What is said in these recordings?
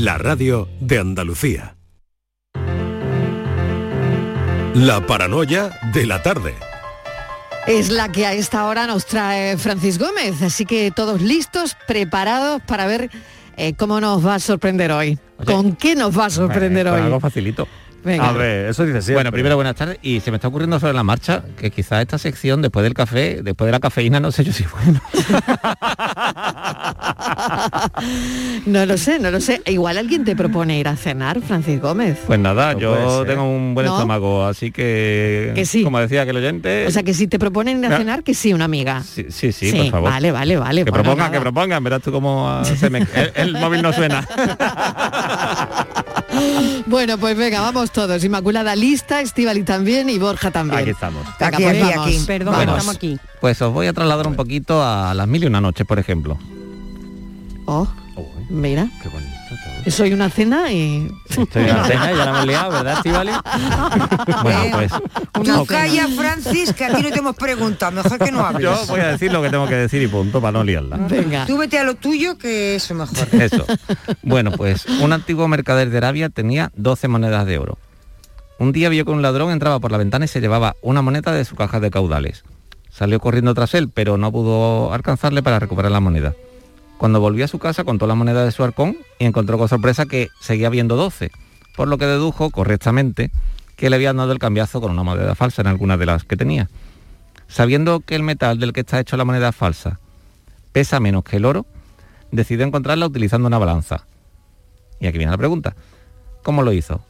La radio de Andalucía. La paranoia de la tarde. Es la que a esta hora nos trae Francis Gómez, así que todos listos, preparados para ver eh, cómo nos va a sorprender hoy. ¿Con qué nos va a sorprender hoy? Algo facilito. Venga. A ver, eso dice siempre. Bueno, primero buenas tardes y se me está ocurriendo sobre la marcha que quizás esta sección después del café, después de la cafeína, no sé yo si bueno. No lo sé, no lo sé. Igual alguien te propone ir a cenar, Francis Gómez. Pues nada, No yo tengo un buen ¿No? estómago, así que, Que sí. como decía aquel oyente, O sea que si te proponen ir a Ya. cenar, que sí, una amiga. sí, sí, sí, por favor. Vale, vale, vale. Que Bueno, propongan, nada. que propongan, verás tú cómo ah, se me- el, el móvil no suena. Bueno, pues venga, vamos todos. Inmaculada lista, Estivali también y Borja también. Aquí estamos. Venga, Aquí, pues aquí, vamos. aquí. Perdón, estamos aquí. Pues os voy a trasladar un poquito a las mil y una noches, por ejemplo. Oh, mira, Qué bonito todo. soy una cena y... Estoy en la cena, ya la hemos liado, ¿verdad? Bueno, pues Tú calla, Francis, que aquí no te hemos preguntado. Mejor que no hables. yo voy a decir lo que tengo que decir y punto, para no liarla. Venga. Tú vete a lo tuyo, que eso mejor. Eso. Bueno, pues un antiguo mercader de Arabia tenía 12 monedas de oro. Un día vio que un ladrón entraba por la ventana y se llevaba una moneda de su caja de caudales. Salió corriendo tras él, pero no pudo alcanzarle para recuperar la moneda. Cuando volvió a su casa contó la moneda de su arcón y encontró con sorpresa que seguía viendo 12, por lo que dedujo correctamente que le habían dado el cambiazo con una moneda falsa en alguna de las que tenía. Sabiendo que el metal del que está hecho la moneda falsa pesa menos que el oro, decidió encontrarla utilizando una balanza. Y aquí viene la pregunta. ¿Cómo lo hizo?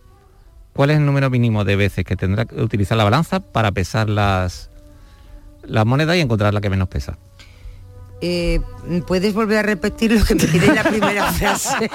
¿Cuál es el número mínimo de veces que tendrá que utilizar la balanza para pesar las, las monedas y encontrar la que menos pesa? Eh, ¿Puedes volver a repetir lo que me quedé en la primera frase?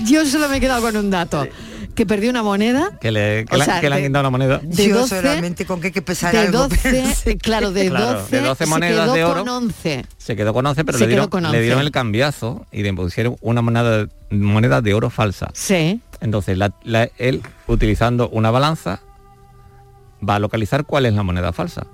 Yo solo me he quedado con un dato. Que perdí una moneda Que le, que O la- sea, que le han guindado la moneda. de Yo 12, solamente con que hay que pesar de algo. 12, pensé. claro, de 12, Claro, de 12 se monedas quedó de oro. con 11. Se quedó con 11, pero le dieron, con le 11. dieron el cambiazo y le pusieron una moneda, moneda de oro falsa. Sí. Entonces, la- la- él, utilizando una balanza, va a localizar cuál es la moneda falsa.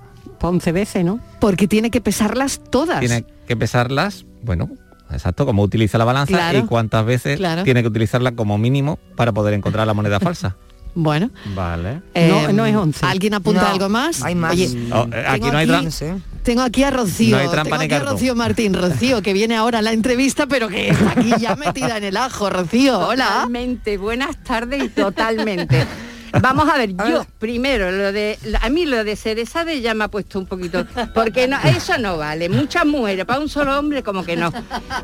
11 veces, ¿no? Porque tiene que pesarlas todas. tiene que pesarlas, bueno, exacto, como utiliza la balanza Claro. y cuántas veces Claro. tiene que utilizarla como mínimo para poder encontrar la moneda falsa. Bueno. Vale. No, no es 11. ¿Alguien apunta No, algo más? hay más. Oye, Oh, eh, aquí tengo no hay aquí-. Tengo aquí a Rocío, No hay trampa tengo ni aquí a cartón. Rocío Martín, Rocío, que viene ahora a la entrevista, pero que está aquí ya metida en el ajo. Rocío, hola. Totalmente, buenas tardes y totalmente. Vamos a ver, yo primero lo de a mí lo de Cerezade ya me ha puesto un poquito porque no eso no vale, muchas mujeres para un solo hombre como que no.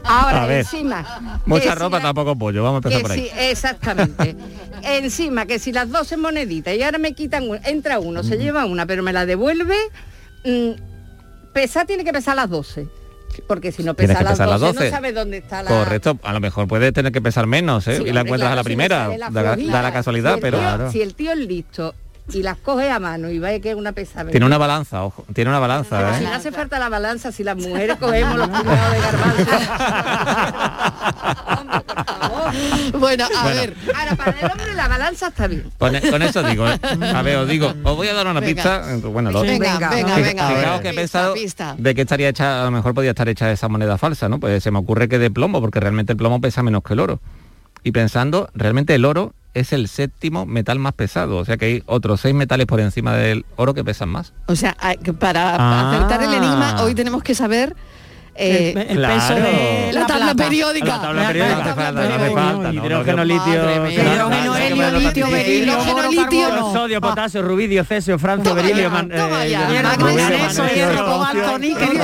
Ahora A ver, encima Mucha si ropa, la- tampoco pollo, vamos a empezar por ahí. sí, exactamente. Encima, que si las 12 moneditas y ahora me quitan, entra uno, se lleva una, pero me la devuelve, mm, pesar tiene que pesar las 12. Porque si no Tienes pesa las pesar 12, las 12. no sabes dónde está la... Correcto, a lo mejor puede tener que pesar menos, ¿eh? Sí, y la hombre, encuentras a la primera, la da, la- flojita. da la casualidad, Si pero tío- Si el tío es listo y las coge a mano y ve que es una pesada. tiene una balanza, ojo, tiene una balanza, Pero si ¿eh? no hace falta la balanza, si las mujeres cogemos los puñados de garbanzo. Bueno, a Bueno. ver. Ahora, para el hombre la balanza está bien. Con, con eso digo, ¿eh? a ver, os digo, os voy a dar una Venga. pista, bueno, lo, Venga, Venga, venga, venga. a ver. Fijaos que he pensado pista. de que estaría hecha, a lo mejor podía estar hecha esa moneda falsa, ¿no? Pues se me ocurre que de plomo, porque realmente el plomo pesa menos que el oro. Y pensando, realmente el oro es el séptimo metal más pesado, o sea que hay otros seis metales por encima del oro que pesan más. O sea, para Ah. acertar el enigma, hoy tenemos que saber eh, El, el Claro. peso de la tabla plata. periódica. La tabla periódica. No hace falta, no hace Hidrógeno, falta, no, Hidrógeno, no, litio... Hidrógeno, helio, litio, berilio, litio. Sodio, potasio, rubidio, cesio, francio, berilio, eh, Magnesio, hierro, cobalto, níquel.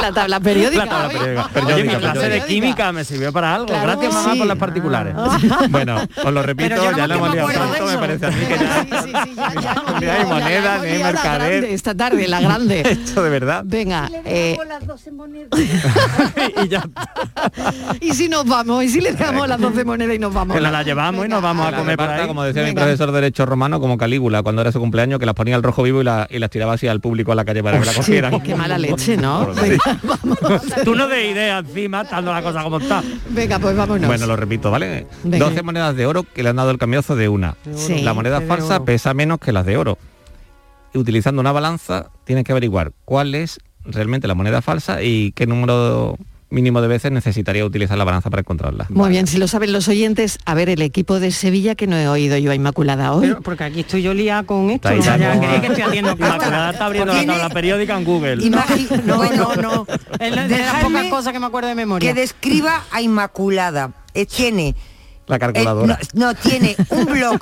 La tabla periódica. La tabla periódica. Oye, Periódica, mi clase de química me sirvió para algo. Claro, Gracias, mamá, sí. por las particulares. Bueno, os lo repito, no ya lo hemos liado tanto, me parece a mí que ya... Sí, sí, sí, ya, ya, Ni ya, hay moneda, ni hay mercader. Esta tarde, la grande. Esto de verdad. Venga, Le eh, dejamos las 12 monedas. y ya y si nos vamos, y si le damos las 12 monedas y nos vamos. que la llevamos y nos vamos a comer ahí. como decía mi Venga. profesor de Derecho Romano, como Calígula, cuando era su cumpleaños, que las ponía al rojo vivo y, la- y las tiraba así al público a la calle para que la Sí, cogieran. qué mala leche, ¿no? Venga, vamos. Tú no de idea encima, estando la cosa como está. Venga, pues vámonos. Bueno, lo repito, ¿vale? Venga. 12 monedas de oro que le han dado el cambiazo de una. Sí. la moneda de falsa pesa menos que las de oro. Y utilizando una balanza tienes que averiguar cuál es realmente la moneda falsa y qué número mínimo de veces necesitaría utilizar la balanza para encontrarla. Muy bien, si lo saben los oyentes, a ver el equipo de Sevilla que no he oído yo a Inmaculada hoy. Pero porque aquí estoy yo liada con esto. Está ahí, no que estoy haciendo Inmaculada está abriendo la tabla periódica en Google. Imagi- No, no, no. Es la- de las pocas cosas que me acuerdo de memoria. que describa a Inmaculada. Eh, tiene La eh, calculadora. no, no, tiene un blog,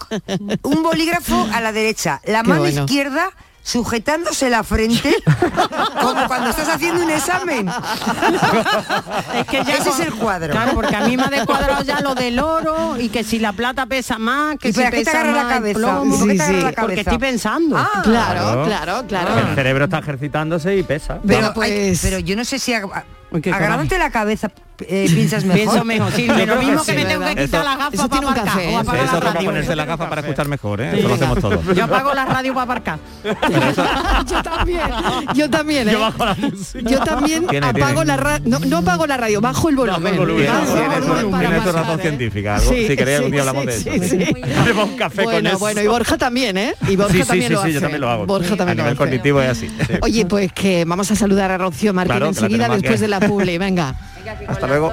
un bolígrafo a la derecha, la Qué mano bueno. izquierda sujetándose la frente como cuando estás haciendo un examen. Es que ya Ese con- es el cuadro. Claro, porque a mí me ha descuadrado ya lo del oro y que si la plata pesa más, que ¿Y si pesa agarra la más el cabeza? plomo. ¿Por qué Sí, te agarra sí. la cabeza? Porque estoy pensando. Ah, Claro, claro, claro. El cerebro está ejercitándose y pesa. Pero, hay- pues- pero yo no sé si ag- Agarrándote la cabeza eh, piensas mejor. Pienso mejor, sí, lo mismo que que, me tengo que quitar Eso- la gafa eso para tiene un aparcar café, o apagar Eso la para radio. ponerse la gafa para escuchar mejor, ¿eh? Sí, Eso lo hacemos todos. Yo apago la radio para aparcar. yo también, yo también, ¿eh? Yo bajo la música. Yo también Tiene, apago tiene. la radio, no, no apago la radio, bajo el volumen. Si queréis, sí, un día hablamos sí, de sí, eso. sí. Lleva un café con Bueno, eso. bueno, y Borja también, ¿eh? Y Borja también sí, lo sí, hace. yo también lo hago. Borja también lo nivel hace. cognitivo es así. sí. Oye, pues que vamos a saludar a Rocío Martín enseguida después de la publi, venga. Hasta luego.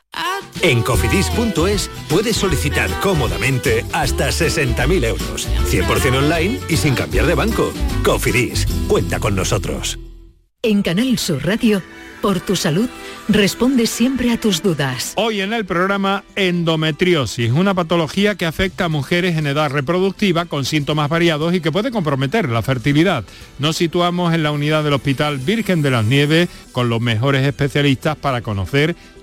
En cofidis.es puedes solicitar cómodamente hasta 60.000 euros, 100% online y sin cambiar de banco. Cofidis, cuenta con nosotros. En Canal Sur Radio, por tu salud, responde siempre a tus dudas. Hoy en el programa endometriosis, una patología que afecta a mujeres en edad reproductiva con síntomas variados y que puede comprometer la fertilidad. Nos situamos en la unidad del Hospital Virgen de las Nieves con los mejores especialistas para conocer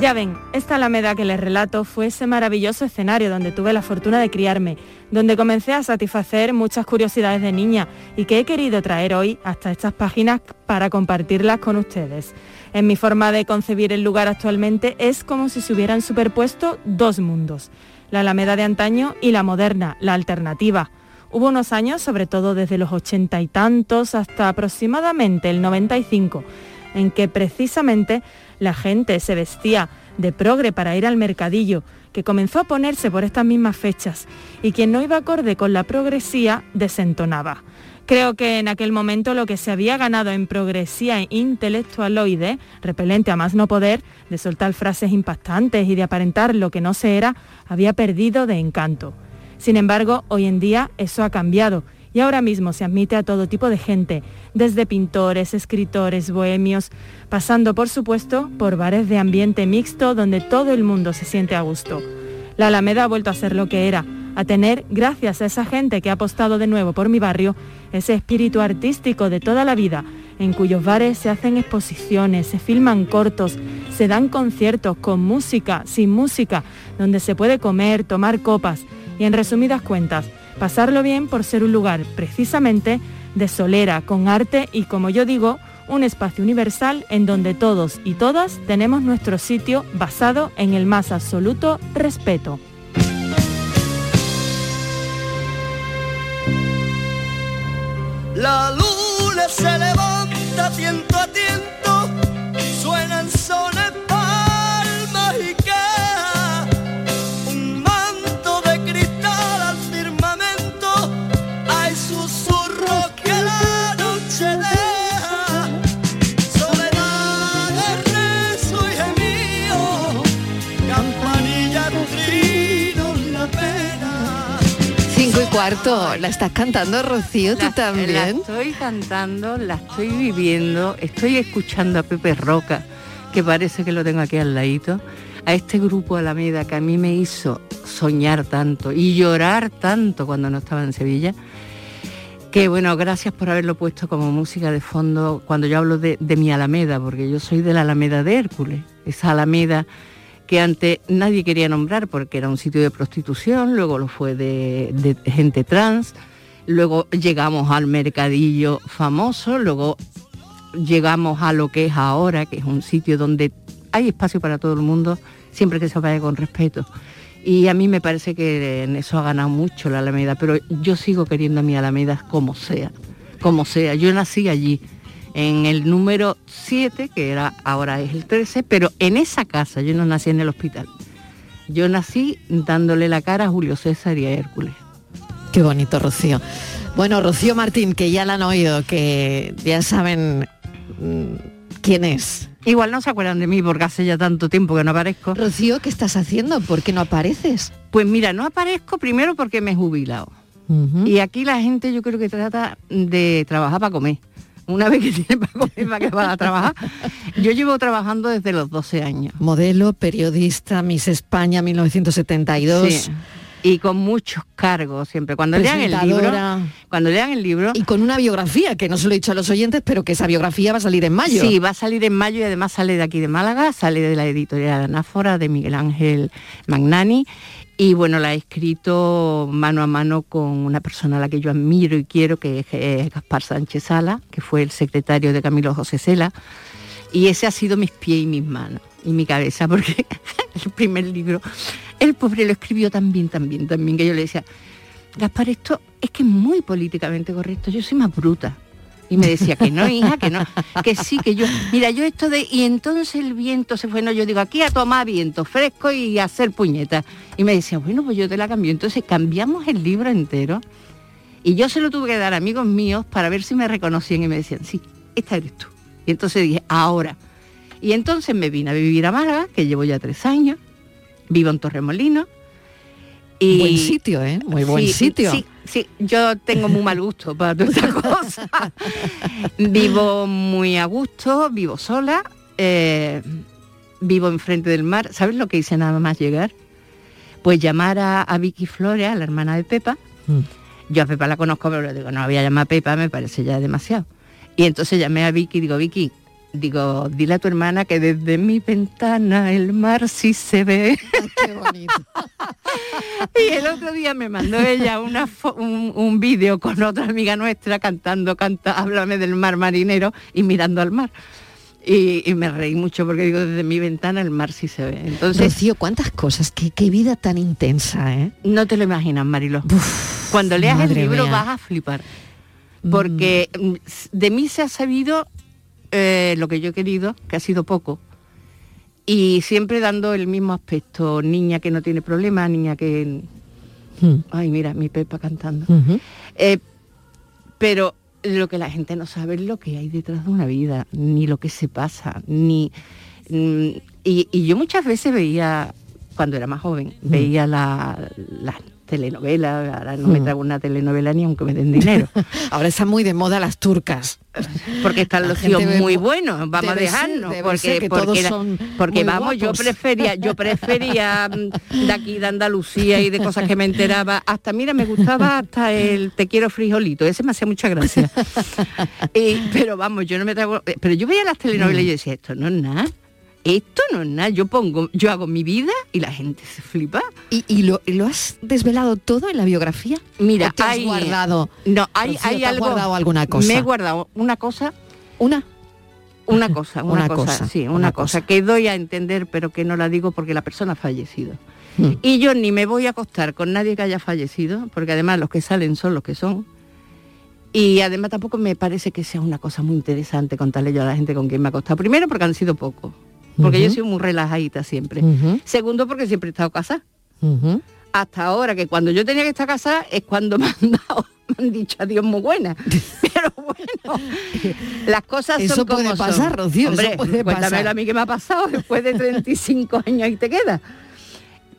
Ya ven, esta Alameda que les relato fue ese maravilloso escenario donde tuve la fortuna de criarme, donde comencé a satisfacer muchas curiosidades de niña y que he querido traer hoy hasta estas páginas para compartirlas con ustedes. En mi forma de concebir el lugar actualmente es como si se hubieran superpuesto dos mundos, la Alameda de antaño y la moderna, la alternativa. Hubo unos años, sobre todo desde los ochenta y tantos hasta aproximadamente el 95, en que precisamente la gente se vestía de progre para ir al mercadillo, que comenzó a ponerse por estas mismas fechas, y quien no iba acorde con la progresía desentonaba. Creo que en aquel momento lo que se había ganado en progresía intelectualoide, repelente a más no poder, de soltar frases impactantes y de aparentar lo que no se era, había perdido de encanto. Sin embargo, hoy en día eso ha cambiado y ahora mismo se admite a todo tipo de gente, desde pintores, escritores, bohemios, pasando por supuesto por bares de ambiente mixto donde todo el mundo se siente a gusto. La Alameda ha vuelto a ser lo que era, a tener, gracias a esa gente que ha apostado de nuevo por mi barrio, ese espíritu artístico de toda la vida, en cuyos bares se hacen exposiciones, se filman cortos, se dan conciertos con música, sin música, donde se puede comer, tomar copas y en resumidas cuentas, pasarlo bien por ser un lugar precisamente de solera, con arte y, como yo digo, un espacio universal en donde todos y todas tenemos nuestro sitio basado en el más absoluto respeto. La luna se levanta tiento a tiento, suenan sones, cuarto, ¿la estás cantando, Rocío? ¿Tú La también? estoy cantando, la estoy viviendo, estoy escuchando a Pepe Roca, que parece que lo tengo aquí al ladito, a este grupo Alameda que a mí me hizo soñar tanto y llorar tanto cuando no estaba en Sevilla. Que bueno, gracias por haberlo puesto como música de fondo cuando yo hablo de, de mi Alameda, porque yo soy de la Alameda de Hércules, esa Alameda que antes nadie quería nombrar porque era un sitio de prostitución, luego lo fue de, gente trans, luego llegamos al mercadillo famoso, luego llegamos a lo que es ahora, que es un sitio donde hay espacio para todo el mundo, siempre que se vaya con respeto. Y a mí me parece que en eso ha ganado mucho la Alameda, pero yo sigo queriendo a mi Alameda como sea, como sea. Yo nací allí, en el número 7, que era ahora es el 13, pero en esa casa, yo no nací en el hospital. Yo nací dándole la cara a Julio César y a Hércules. Qué bonito, Rocío. Bueno, Rocío Martín, que ya la han oído, que ya saben mm, quién es. Igual no se acuerdan de mí porque hace ya tanto tiempo que no aparezco. Rocío, ¿qué estás haciendo? ¿Por qué no apareces? Pues mira, no aparezco primero porque me he jubilado. Y aquí la gente yo creo que trata de trabajar para comer. Una vez que tiene para comer, para que va a trabajar. Yo llevo trabajando desde los 12 años. Modelo, periodista, Miss España 1972. Sí. Y con muchos cargos siempre. Cuando lean el libro, cuando lean el libro, Y con una biografía, que no se lo he dicho a los oyentes, pero que esa biografía va a salir en mayo. Sí, va a salir en mayo y además sale de aquí de Málaga, sale de la editorial Anáfora de Miguel Ángel Magnani. Y bueno, la he escrito mano a mano con una persona a la que yo admiro y quiero, que es Gaspar Sánchez Sala, que fue el secretario de Camilo José Cela. Y ese ha sido mis pies y mis manos y mi cabeza, porque el primer libro, el pobre lo escribió bien, tan bien, que yo le decía, Gaspar, esto es que es muy políticamente correcto, yo soy más bruta. Y me decía que no, hija, que no, que sí, que yo, mira, yo esto de, y entonces el viento se fue, no, yo digo, aquí a tomar viento fresco y a hacer puñetas. Y me decía, bueno, pues yo te la cambio. Entonces cambiamos el libro entero y yo se lo tuve que dar a amigos míos para ver si me reconocían y me decían, sí, esta eres tú. Y entonces dije, ahora. Y entonces me vine a vivir a Málaga, que llevo ya tres años, vivo en Torremolinos. Y Buen sitio, ¿eh? Muy buen Sí, sitio. Sí, sí, yo tengo muy mal gusto para todas estas cosas. vivo muy a gusto, vivo sola, eh, vivo enfrente del mar. ¿Sabes lo que hice nada más llegar? Pues llamar a, a Vicky Flores, a la hermana de Pepa. Mm. Yo a Pepa la conozco, pero le digo, no la voy a llamar a Pepa, me parece ya demasiado. Y entonces llamé a Vicky y digo, Vicky, digo, dile a tu hermana que desde mi ventana el mar sí se ve. Qué bonito. Y el otro día me mandó ella una un, un vídeo con otra amiga nuestra cantando, canta, háblame del mar marinero y mirando al mar. Y, y me reí mucho porque digo, desde mi ventana el mar sí se ve. Entonces, Rocío, cuántas cosas, qué, qué vida tan intensa, ¿eh? no te lo imaginas, Marilo. Cuando leas el libro mía. vas a flipar. Porque mm, de mí se ha sabido eh, lo que yo he querido, que ha sido poco. Y siempre dando el mismo aspecto, niña que no tiene problema, niña que... Mm. Ay, mira, mi Pepa cantando. Eh, pero lo que la gente no sabe es lo que hay detrás de una vida, ni lo que se pasa, ni... mm, y, y yo muchas veces veía, cuando era más joven, veía la- las telenovelas, ahora no me Mm. trago una telenovela ni aunque me den dinero, Ahora están muy de moda las turcas. porque están los tíos muy mu- buenos, vamos a ser, dejarnos, porque, porque, vamos, yo prefería, yo prefería mm, de aquí de Andalucía y de cosas que me enteraba, hasta mira, me gustaba hasta el te quiero frijolito, ese me hacía mucha gracia. Y- pero vamos, yo no me trago, pero yo veía las telenovelas y yo decía, esto no es nada. Esto no es nada, yo pongo, yo hago mi vida y la gente se flipa. ¿Y, y lo, lo has desvelado todo en la biografía? Mira, ¿O te has hay- guardado? No, hay, Rocío, hay ¿te has algo. guardado alguna cosa? Me he guardado una cosa. ¿Una? Una cosa, una, Una cosa, cosa, sí, una, una cosa, que doy a entender, pero que no la digo porque la persona ha fallecido. Hmm. Y yo ni me voy a acostar con nadie que haya fallecido, porque además los que salen son los que son. Y además tampoco me parece que sea una cosa muy interesante contarle yo a la gente con quien me ha acostado. Primero porque han sido pocos, porque yo Ujú. soy muy relajadita siempre. Segundo porque siempre he estado casada. Hasta ahora, que cuando yo tenía que estar casada es cuando me han dado, me han dicho adiós muy buena. Pero bueno, las cosas Eso son como puede son. pasar, Rocío, eso Hombre, puede cuéntamelo pasar. a mí qué me ha pasado después de 35 años y te queda.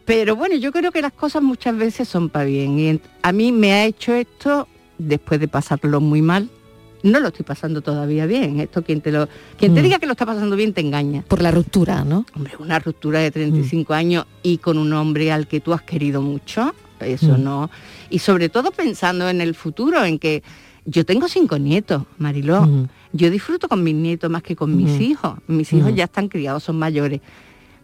Pero bueno, yo creo que las cosas muchas veces son para bien. Y a mí me ha hecho esto después de pasarlo muy mal. No lo estoy pasando todavía bien. Esto quien te lo, quien te Mm. diga que lo está pasando bien te engaña. Por la ruptura, ¿no? Hombre, una ruptura de 35 años y con un hombre al que tú has querido mucho, eso Mm. no. Y sobre todo pensando en el futuro, en que yo tengo cinco nietos, Mariló. Mm. Yo disfruto con mis nietos más que con mis Mm. hijos. Mis hijos Mm. ya están criados, son mayores.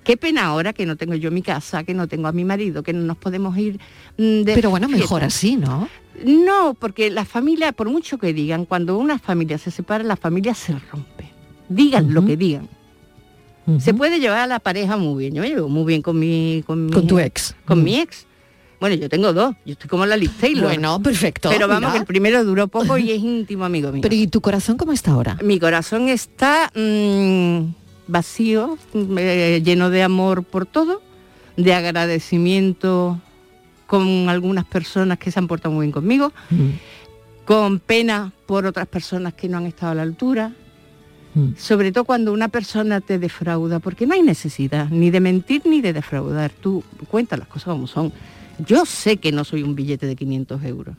Qué pena ahora que no tengo yo mi casa, que no tengo a mi marido, que no nos podemos ir mm, de Pero bueno, mejor así, ¿no? No, porque la familia, por mucho que digan, cuando una familia se separa, la familia se rompe. Digan lo que digan. Se puede llevar a la pareja muy bien. Yo me llevo muy bien con mi... Con, mi- Con tu ex. Con mi ex. Bueno, yo tengo dos. Yo estoy como la Liz Taylor. Bueno, perfecto. Pero vamos, que el primero duró poco y es íntimo amigo mío. Pero ¿y tu corazón cómo está ahora? Mi corazón está mm, vacío, mm, eh, lleno de amor por todo, de agradecimiento con algunas personas que se han portado muy bien conmigo, con pena por otras personas que no han estado a la altura, sobre todo cuando una persona te defrauda, porque no hay necesidad ni de mentir ni de defraudar, tú cuentas las cosas como son. Yo sé que no soy un billete de 500 euros,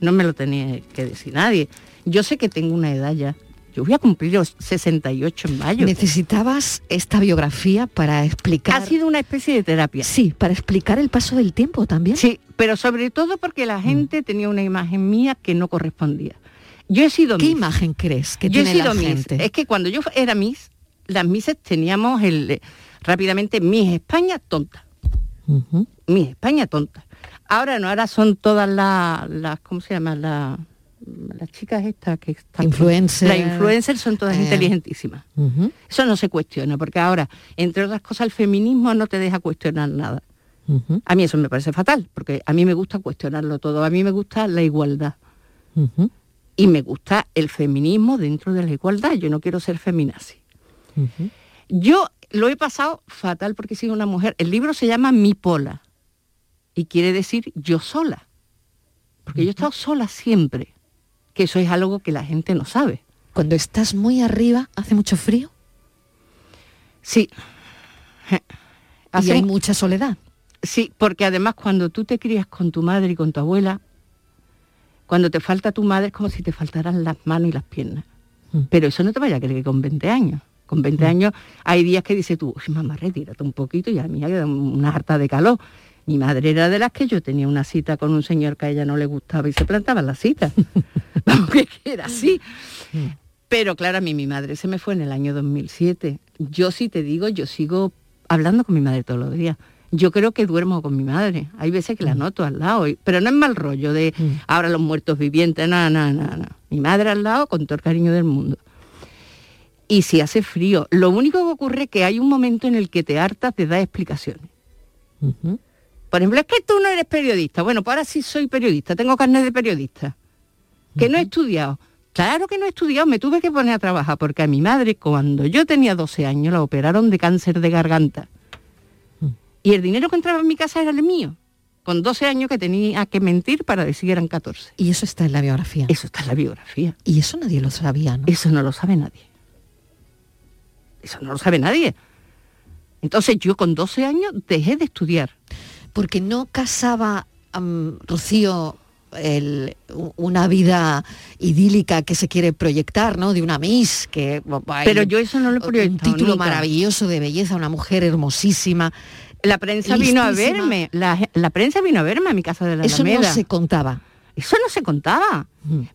no me lo tenía que decir nadie. Yo sé que tengo una edad ya, yo voy a cumplir los 68 en mayo. Necesitabas esta biografía para explicar... Ha sido una especie de terapia. Sí, para explicar el paso del tiempo también. Sí, pero sobre todo porque la gente tenía una imagen mía que no correspondía. Yo he sido ¿Qué imagen crees que yo he tiene sido la gente? Es que cuando yo era Miss, las Misses teníamos el eh, rápidamente Miss España tonta. Ujú. Miss España tonta. Ahora no, ahora son todas las, las ¿cómo se llama? La- las chicas estas que están... Influencer. Las influencers son todas Eh. inteligentísimas. Eso no se cuestiona, porque ahora, entre otras cosas, el feminismo no te deja cuestionar nada. A mí eso me parece fatal, porque a mí me gusta cuestionarlo todo, a mí me gusta la igualdad. Y me gusta el feminismo dentro de la igualdad, yo no quiero ser feminazi. Yo lo he pasado fatal porque he sido una mujer, el libro se llama Mi Pola. Y quiere decir yo sola, porque yo he estado sola siempre, que eso es algo que la gente no sabe. Cuando estás muy arriba, ¿hace mucho frío? Sí. Y Hace hay mu- mucha soledad. Sí, porque además cuando tú te crías con tu madre y con tu abuela, cuando te falta tu madre es como si te faltaran las manos y las piernas. Mm. Pero eso no te vaya a creer que con 20 años. Con 20 años hay días que dices tú, "Uy, mamá, retírate un poquito y a mí me da una harta de calor. Mi madre era de las que yo tenía una cita con un señor que a ella no le gustaba y se plantaba la cita. Vamos, que era así. Pero claro, a mí mi madre se me fue en el año 2007. Yo sí te digo, yo sigo hablando con mi madre todos los días. Yo creo que duermo con mi madre. Hay veces que la noto al lado, pero no es mal rollo de ahora los muertos vivientes, no, no, no, no. Mi madre al lado con todo el cariño del mundo. Y si hace frío, lo único que ocurre es que hay un momento en el que te hartas de dar explicaciones. Por ejemplo, es que tú no eres periodista. Bueno, pues ahora sí soy periodista, tengo carnet de periodista. Que no he estudiado. Claro que no he estudiado, me tuve que poner a trabajar porque a mi madre cuando yo tenía 12 años la operaron de cáncer de garganta. Y el dinero que entraba en mi casa era el mío. Con 12 años que tenía que mentir para decir que eran 14. Y eso está en la biografía. Eso está en la biografía. Y eso nadie lo sabía, ¿no? Eso no lo sabe nadie. Eso no lo sabe nadie. Entonces yo con 12 años dejé de estudiar. Porque no casaba Rocío el- una vida idílica que se quiere proyectar, ¿no? De una Miss, que Pero yo eso no lo he un título nunca. maravilloso de belleza, una mujer hermosísima. La prensa vino a verme, la, la prensa vino a verme a mi casa de la Eso no se contaba. Eso no se contaba.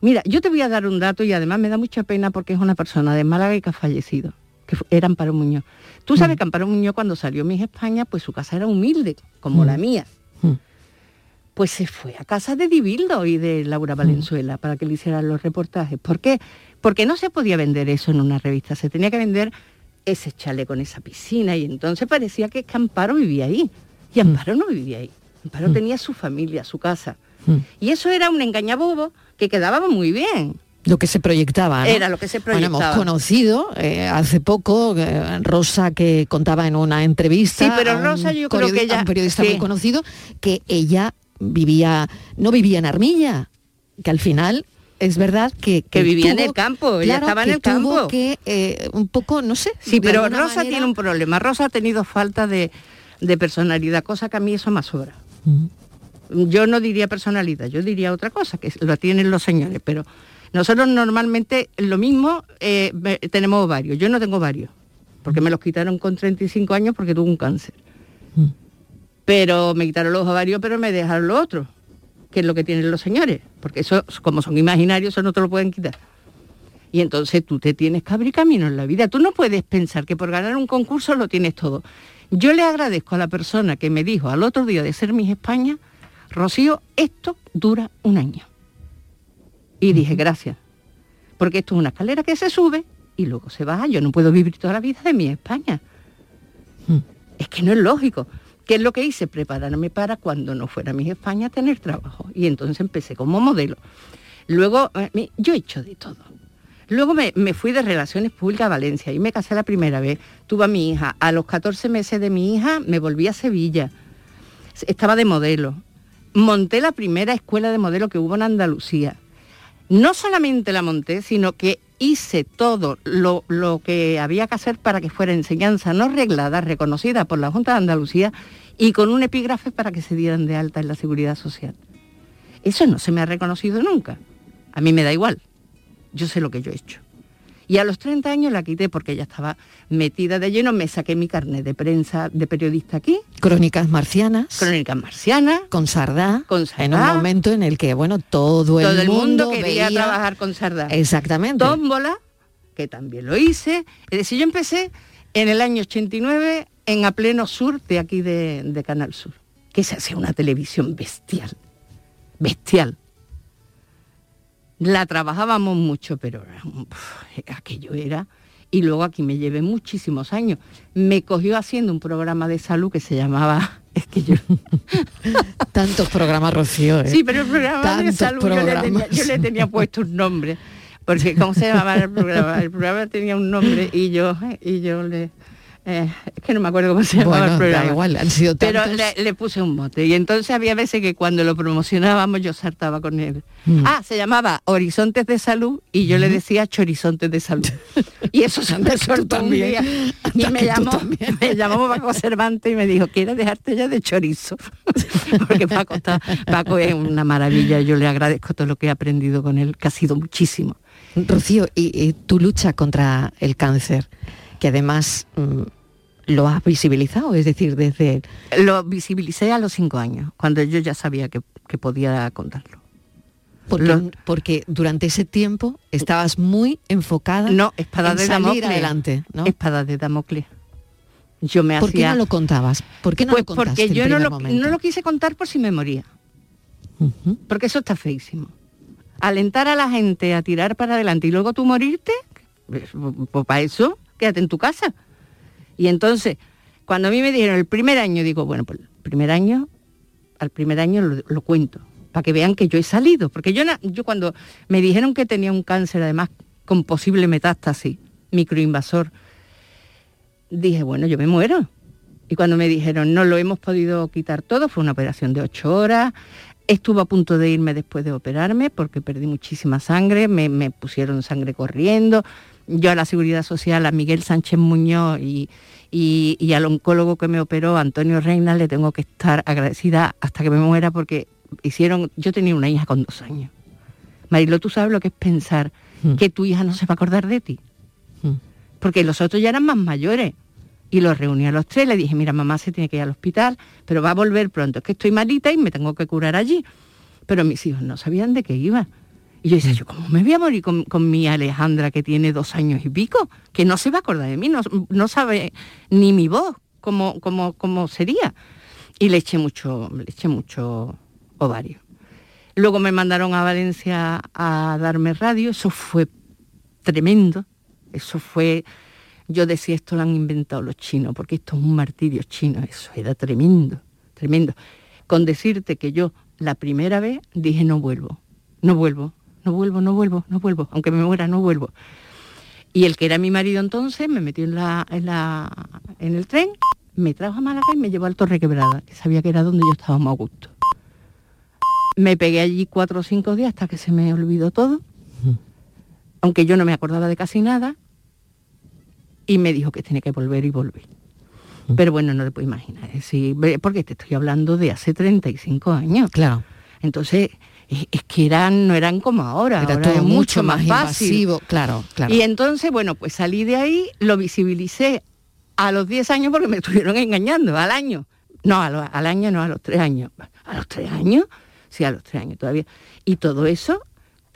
Mira, yo te voy a dar un dato y además me da mucha pena porque es una persona de Málaga y que ha fallecido. que fu- era Amparo Muñoz. Tú sabes que Amparo Muñoz cuando salió Miss España, pues su casa era humilde, como Mm. la mía. Mm. Pues se fue a casa de Dibildo y de Laura Valenzuela para que le hicieran los reportajes. ¿Por qué? Porque no se podía vender eso en una revista, se tenía que vender ese chale con esa piscina y entonces parecía que, que Amparo vivía ahí. Y Amparo no vivía ahí. Amparo tenía su familia, su casa. Y eso era un engañabobo que quedaba muy bien. Lo que se proyectaba. ¿no? Era lo que se Bueno, proyectaba. hemos conocido eh, hace poco eh, Rosa que contaba en una entrevista. Sí, pero Rosa yo creo que a ella- un periodista sí. muy conocido que ella vivía no vivía en Armilla, que al final es verdad que Que vivía en el campo, ella claro, estaba en el tuvo campo. que eh, un poco no sé. Sí, pero Rosa manera- tiene un problema. Rosa ha tenido falta de, de personalidad, cosa que a mí eso me sobra. Yo no diría personalidad, yo diría otra cosa, que lo tienen los señores, pero nosotros normalmente lo mismo eh, tenemos varios. Yo no tengo varios, porque me los quitaron con 35 años porque tuve un cáncer. Pero me quitaron los ovarios, pero me dejaron lo otro, que es lo que tienen los señores, porque eso, como son imaginarios, eso no te lo pueden quitar. Y entonces tú te tienes que abrir camino en la vida. Tú no puedes pensar que por ganar un concurso lo tienes todo. Yo le agradezco a la persona que me dijo al otro día de ser Miss España, Rocío, esto dura un año. Y dije, gracias. Porque esto es una escalera que se sube y luego se baja. Yo no puedo vivir toda la vida de Miss España. Es que no es lógico. ¿Qué es lo que hice? Prepararme para cuando no fuera Miss España tener trabajo. Y entonces empecé como modelo. Luego, eh, me- yo he hecho de todo. Luego me, me fui de Relaciones Públicas a Valencia y me casé la primera vez. Tuve a mi hija. A los 14 meses de mi hija me volví a Sevilla. Estaba de modelo. Monté la primera escuela de modelo que hubo en Andalucía. No solamente la monté, sino que hice todo lo, lo que había que hacer para que fuera enseñanza no reglada, reconocida por la Junta de Andalucía y con un epígrafe para que se dieran de alta en la seguridad social. Eso no se me ha reconocido nunca. A mí me da igual. Yo sé lo que yo he hecho. Y a los 30 años la quité porque ya estaba metida de lleno, me saqué mi carnet de prensa de periodista aquí, Crónicas marcianas. Crónicas marcianas. Con Sardá. Con Sardá. En un momento en el que, bueno, todo el, todo el mundo, mundo quería veía- trabajar con Sardá. Exactamente. Tómbola, que también lo hice. Es decir, yo empecé en el año 89 en A Pleno Sur de aquí de, de Canal Sur, que se hacía una televisión bestial, bestial. La trabajábamos mucho, pero aquello era... Y luego aquí me llevé muchísimos años. Me cogió haciendo un programa de salud que se llamaba... Es que yo... Tantos programas, Rocío. ¿eh? Sí, pero el programa de salud yo le, tenía, yo le tenía puesto un nombre. Porque ¿cómo se llamaba el programa? El programa tenía un nombre y yo, y yo le. Eh, es que no me acuerdo cómo se llamaba Bueno, el da programa. igual, han sido Pero tantos. le, le puse un mote. Y entonces había veces que cuando lo promocionábamos yo saltaba con él. Mm. Ah, se llamaba Horizontes de Salud y yo le decía Chorizontes de Salud. Y eso se me soltó un día. Y me llamó, me llamó Paco Cervantes y me dijo, ¿quieres dejarte ya de chorizo? Porque Paco, está, Paco es una maravilla, yo le agradezco todo lo que he aprendido con él, que ha sido muchísimo. Rocío, y, y tu lucha contra el cáncer, que además mm, lo has visibilizado, es decir, desde... Lo visibilicé a los cinco años, cuando yo ya sabía que, que podía contarlo. Porque, Lo- porque durante ese tiempo estabas muy enfocada No, espada en de salir adelante, ¿no? Espada de Damocles. Yo me ¿Por qué hacía... no lo contabas? ¿Por qué no pues lo contaste porque yo no lo, no lo quise contar por si me moría. Porque eso está feísimo. Alentar a la gente a tirar para adelante y luego tú morirte, pues, pues para eso, en tu casa. Y entonces, cuando a mí me dijeron el primer año, digo, bueno, pues el primer año, al primer año lo, cuento, para que vean que yo he salido. Porque yo, yo cuando me dijeron que tenía un cáncer, además con posible metástasis, microinvasor, dije, bueno, yo me muero. Y cuando me dijeron, no lo hemos podido quitar todo, fue una operación de ocho horas. Estuve a punto de irme después de operarme porque perdí muchísima sangre, me, me pusieron sangre corriendo. Yo a la Seguridad Social, a Miguel Sánchez Muñoz y, y- y al oncólogo que me operó, Antonio Reina, le tengo que estar agradecida hasta que me muera porque hicieron, yo tenía una hija con dos años. Marilo, tú sabes lo que es pensar que tu hija no se va a acordar de ti porque los otros ya eran más mayores. Y los reuní a los tres, le dije, mira, mamá se tiene que ir al hospital, pero va a volver pronto. Es que estoy malita y me tengo que curar allí. Pero mis hijos no sabían de qué iba. Y yo decía, yo, ¿cómo me voy a morir con, con mi Alejandra que tiene dos años y pico? Que no se va a acordar de mí, no, no sabe ni mi voz cómo, cómo, cómo sería. Y le eché mucho, le eché mucho ovario. Luego me mandaron a Valencia a darme radio, eso fue tremendo, eso fue, yo decía, esto lo han inventado los chinos, porque esto es un martirio chino, eso era tremendo, tremendo. Con decirte que yo la primera vez dije, no vuelvo, no vuelvo, no vuelvo, no vuelvo, no vuelvo, aunque me muera, no vuelvo. Y el que era mi marido entonces me metió en, la, en, la, en el tren, me trajo a Málaga y me llevó al Torre Quebrada, que sabía que era donde yo estaba más a gusto. Me pegué allí cuatro o cinco días hasta que se me olvidó todo, aunque yo no me acordaba de casi nada, y me dijo que tenía que volver y volví. Pero bueno, no te puedo imaginar, es decir, ve- porque te estoy hablando de hace 35 años. Claro. Entonces, es, que eran, no eran como ahora, Era ahora todo es mucho más, fácil. invasivo, claro, claro. Y entonces, bueno, pues salí de ahí, lo visibilicé a los 10 años porque me estuvieron engañando, al año. No, a lo- al año no, a los 3 años. ¿A los 3 años? Sí, a los 3 años todavía. Y todo eso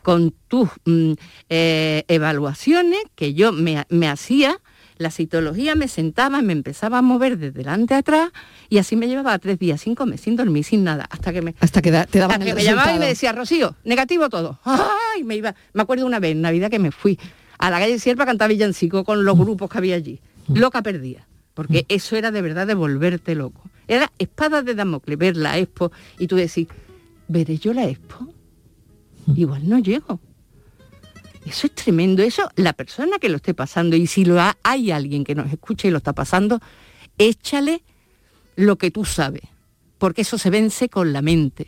con tus mm, eh, evaluaciones que yo me, me hacía, la citología me sentaba, me empezaba a mover de delante a atrás y así me llevaba tres días sin comer, sin dormir, sin nada, hasta que me, Hasta que da- te daban hasta que me llamaba y me decía, Rocío, negativo todo. Ay, me iba. Me acuerdo una vez en Navidad que me fui a la calle Sierra a cantar villancico con los grupos que había allí. Loca perdía. Porque eso era de verdad de volverte loco. Era espada de Damocles, ver la expo y tú decís, ¿veré yo la expo? Igual no llego. Eso es tremendo. Eso, la persona que lo esté pasando, y si lo ha- hay alguien que nos escuche y lo está pasando, échale lo que tú sabes, porque eso se vence con la mente.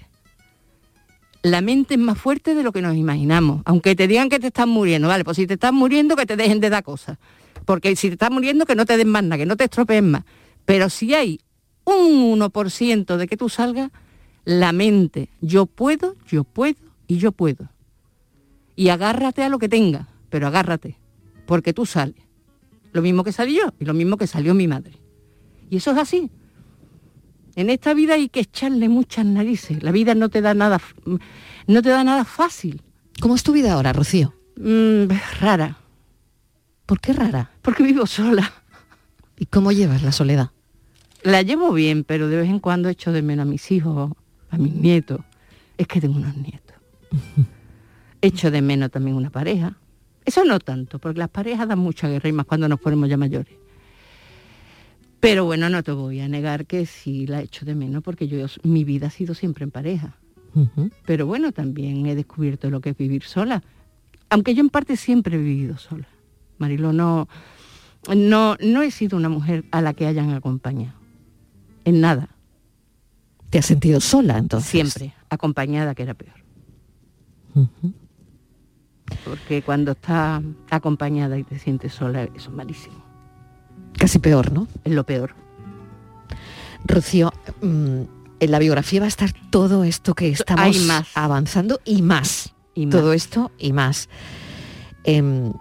La mente es más fuerte de lo que nos imaginamos. Aunque te digan que te estás muriendo, vale, pues si te estás muriendo, que te dejen de dar cosas. Porque si te estás muriendo, que no te den más nada, que no te estropees más. Pero si hay un 1% de que tú salgas, la mente, yo puedo, yo puedo y yo puedo. Y agárrate a lo que tenga, pero agárrate, porque tú sales. Lo mismo que salí yo y lo mismo que salió mi madre. Y eso es así. En esta vida hay que echarle muchas narices. La vida no te da nada, f- no te da nada fácil. ¿Cómo es tu vida ahora, Rocío? Mm, rara. ¿Por qué rara? Porque vivo sola. ¿Y cómo llevas la soledad? La llevo bien, pero de vez en cuando echo de menos a mis hijos, a mis nietos. Es que tengo unos nietos. echo de menos también una pareja. Eso no tanto, porque las parejas dan mucha guerra y más cuando nos ponemos ya mayores. Pero bueno, no te voy a negar que sí la echo de menos, porque yo mi vida ha sido siempre en pareja. Pero bueno, también he descubierto lo que es vivir sola. Aunque yo en parte siempre he vivido sola. Marilo, no, no, no he sido una mujer a la que hayan acompañado. En nada. ¿Te has sentido sola entonces? Siempre, acompañada, que era peor. Porque cuando estás acompañada y te sientes sola, eso es malísimo. Casi peor, ¿no? Es lo peor. Rocío, mm, en la biografía va a estar todo esto que estamos más. avanzando y más. Y más. Todo esto y más. Em,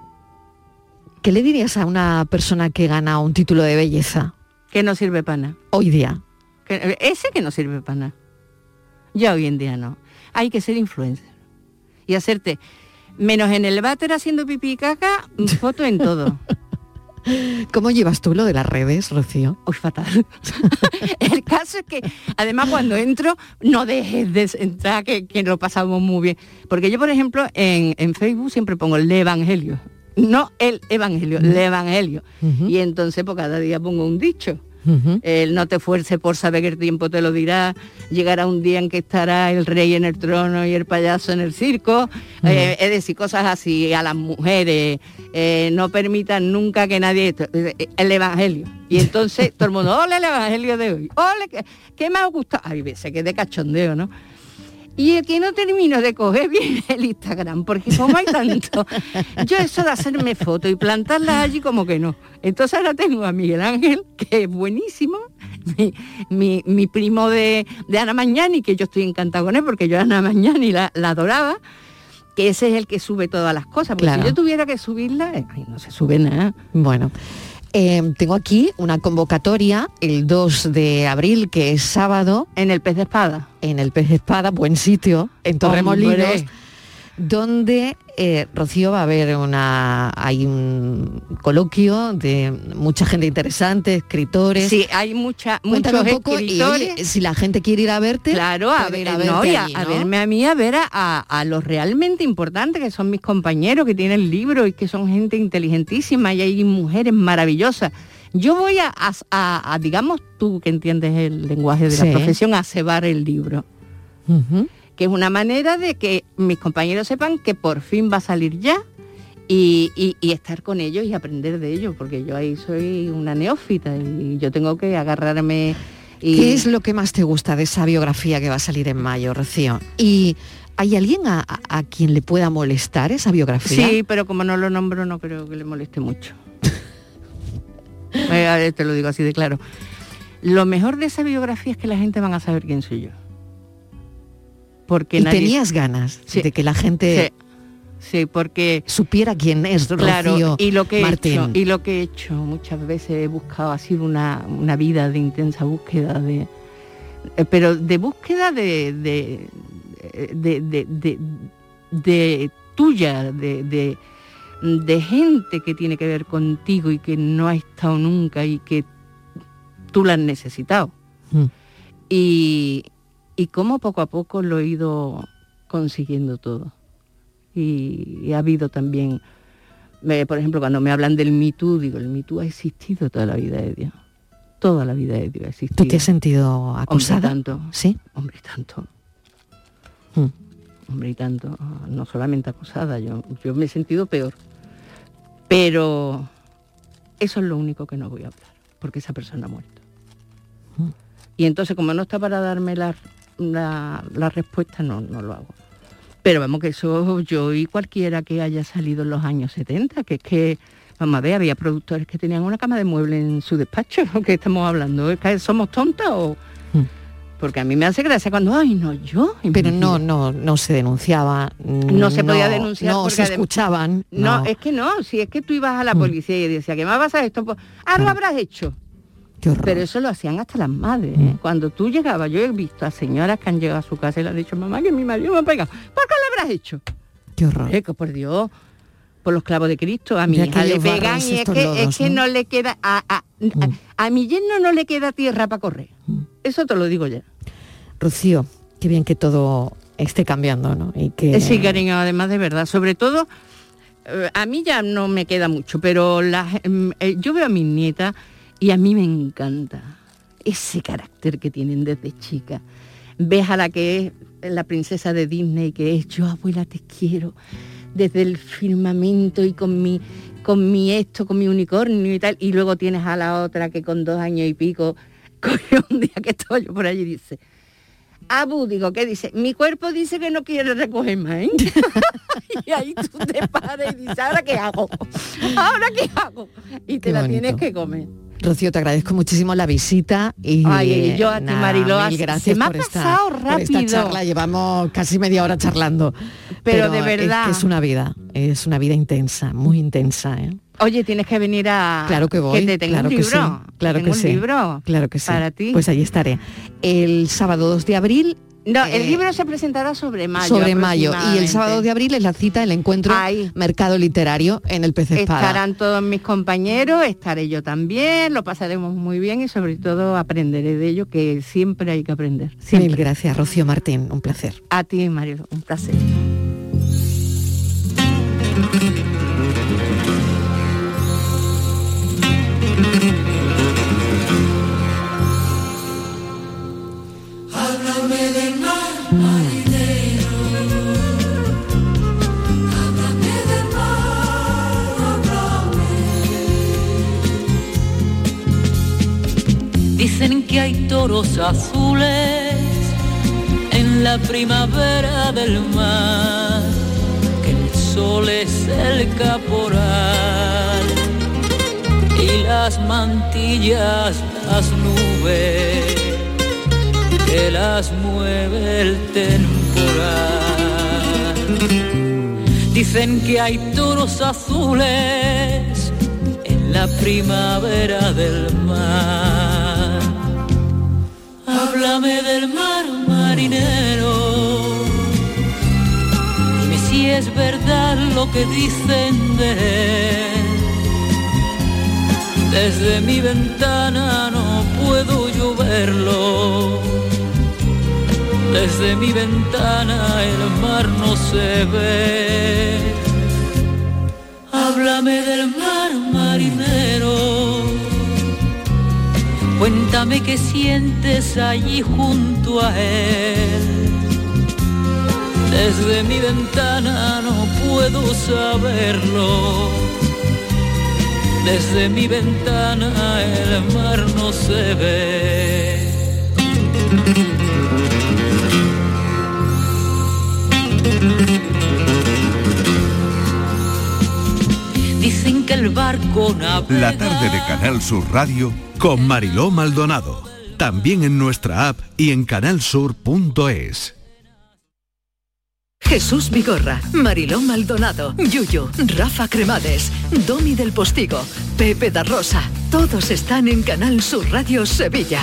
¿Qué le dirías a una persona que gana un título de belleza Que no sirve para nada. hoy día? Que- ese que no sirve para nada. Ya hoy en día no. Hay que ser influencer. Y hacerte, menos en el váter haciendo pipí y caca, foto en todo. ¿Cómo llevas tú lo de las redes, Rocío? Uy, fatal. el caso es que, además, cuando entro, no dejes de entrar, que, que lo pasamos muy bien. Porque yo, por ejemplo, en, en Facebook siempre pongo el evangelio. No el evangelio, el evangelio. Y entonces, pues cada día pongo un dicho. El no te esfuerces por saber que el tiempo te lo dirá. Llegará un día en que estará el rey en el trono y el payaso en el circo. Eh, es decir, cosas así a las mujeres. eh, no permitan nunca que nadie... esto- eh, El evangelio. Y entonces todo el mundo, ole el evangelio de hoy. Ole, ¿qué, qué me ha gustado? Ay, veces que de cachondeo, ¿no? Y el que no termino de coger bien el Instagram, porque como hay tanto, yo eso de hacerme fotos y plantarlas allí como que no. Entonces ahora tengo a Miguel Ángel, que es buenísimo, mi, mi- mi primo de, de Ana Mañani, que yo estoy encantada con él, porque yo a Ana Mañani la, la adoraba, que ese es el que sube todas las cosas, porque Claro. si yo tuviera que subirla, ay, no se sube nada. Bueno, eh, tengo aquí una convocatoria el 2 de abril, que es sábado. En el Pez de Espada. En el Pez de Espada, buen sitio, en Torremolinos. Hombre. Donde eh, Rocío va a haber una hay un coloquio de mucha gente interesante, escritores. Sí, hay mucha, Cuéntame muchos un poco y, escritores. oye, si la gente quiere ir a verte, Claro, a, ir ver, a verte no, a, verme a mí, a ver a, a- los realmente importantes, que son mis compañeros, que tienen libros y que son gente inteligentísima y hay mujeres maravillosas. Yo voy a, digamos, tú que entiendes el lenguaje de Sí. la profesión, a cebar el libro. Que es una manera de que mis compañeros sepan que por fin va a salir ya y, y- y estar con ellos y aprender de ellos, porque yo ahí soy una neófita y yo tengo que agarrarme y... ¿Qué es lo que más te gusta de esa biografía que va a salir en mayo, Rocío? ¿Y hay alguien a, a- a quien le pueda molestar esa biografía? Sí, pero como no lo nombro no creo que le moleste mucho. Eh, a ver, te lo digo así de claro. Lo mejor de esa biografía es que la gente van a saber quién soy yo. Porque y tenías ganas Sí. de que la gente Sí, porque supiera quién es Rocío Claro, y lo que he hecho, y lo que he hecho muchas veces he buscado, ha sido una, una vida de intensa búsqueda de eh, pero de búsqueda de de, de, de- tuya, de, de, de gente que tiene que ver contigo y que no ha estado nunca y que tú la has necesitado. Mm. Y, y cómo poco a poco lo he ido consiguiendo todo. Y, y ha habido también, por ejemplo, cuando me hablan del Me Too, digo, el Me Too ha existido toda la vida de Dios. Toda la vida de Dios ha existido. ¿Tú te has sentido acosada? Hombre, tanto. Sí. Hombre, y tanto. Mm. Hombre, y tanto. No solamente acosada, yo, yo me he sentido peor. Pero eso es lo único que no voy a hablar, porque esa persona ha muerto. Mm. Y entonces, como no está para darme la, la, la respuesta, no, no lo hago. Pero vamos, que eso yo y cualquiera que haya salido en los años 70, que es que, vamos a ver, había productores que tenían una cama de mueble en su despacho, que estamos hablando, ¿es que somos tontas o...? Porque a mí me hace gracia cuando, ay, no, yo. Mm. Pero no, no, no se denunciaba. No se podía denunciar No porque se escuchaban. No, No, es que no, si es que tú ibas a la Mm. policía y decía que me va a pasar esto, pues, algo habrás hecho. Mm. Pero eso lo hacían hasta las madres. ¿eh? Cuando tú llegabas, yo he visto a señoras que han llegado a su casa y le han dicho, mamá, que mi marido me ha pegado. ¿Por qué lo habrás hecho? Qué horror. Eh, que por Dios, por los clavos de Cristo, a mi hija le pegan y es que, lodos, es que ¿no? no le queda, a, a, a- a mi yerno no le queda tierra para correr. Mm. Eso te lo digo ya. Rocío, qué bien que todo esté cambiando, ¿no? Y que Sí, cariño, además de verdad. Sobre todo, eh, a mí ya no me queda mucho, pero la- em, eh, yo veo a mis nietas y a mí me encanta ese carácter que tienen desde chica. Ves a la que es la princesa de Disney, que es yo, abuela, te quiero, desde el firmamento y con mi, con mi esto, con mi unicornio y tal. Y luego tienes a la otra que con dos años y pico, un día que estaba yo por allí y dice, Abu, digo, ¿qué dice? Mi cuerpo dice que no quiere recoger más, ¿eh? y ahí tú te paras y dices, ¿ahora qué hago? ¿Ahora qué hago? Y te Qué la bonito. tienes que comer. Rocío, te agradezco muchísimo la visita y, Ay, yo a ti, nada, Mariló, mil se gracias me ha por esta- pasado por esta rápido. charla. Llevamos casi media hora charlando. Pero de es verdad. que es una vida, es una vida intensa, muy intensa, ¿eh? Oye, tienes que venir a... Claro que voy, te tengo claro un que libro. sí, claro te que tengo sí. un libro Claro que sí. para ti. Pues allí estaré. El sábado 2 de abril. No, el eh, libro se presentará sobre mayo. sobre mayo y el sábado de abril es la cita el encuentro Mercado Literario en el Pez Espada. Estarán todos mis compañeros, estaré yo también, lo pasaremos muy bien y sobre todo aprenderé de ello, que siempre hay que aprender. Mil gracias, Rocío Martín, un placer. A ti, Mario, un placer. Que hay toros azules en la primavera del mar, que el sol es el caporal y las mantillas las nubes que las mueve el temporal. Dicen que hay toros azules en la primavera del mar. Háblame del mar marinero. Dime si es verdad lo que dicen de él. Desde mi ventana no puedo yo verlo. Desde mi ventana el mar no se ve. Háblame del mar marinero. Cuéntame qué sientes allí junto a él. Desde mi ventana no puedo saberlo. Desde mi ventana el mar no se ve. Dicen que el barco. La tarde de Canal Sur Radio con Mariló Maldonado. También en nuestra app y en canalsur.es. Jesús Vigorra, Mariló Maldonado, Yuyo, Rafa Cremades, Domi del Postigo, Pepe da Rosa. Todos están en Canal Sur Radio Sevilla.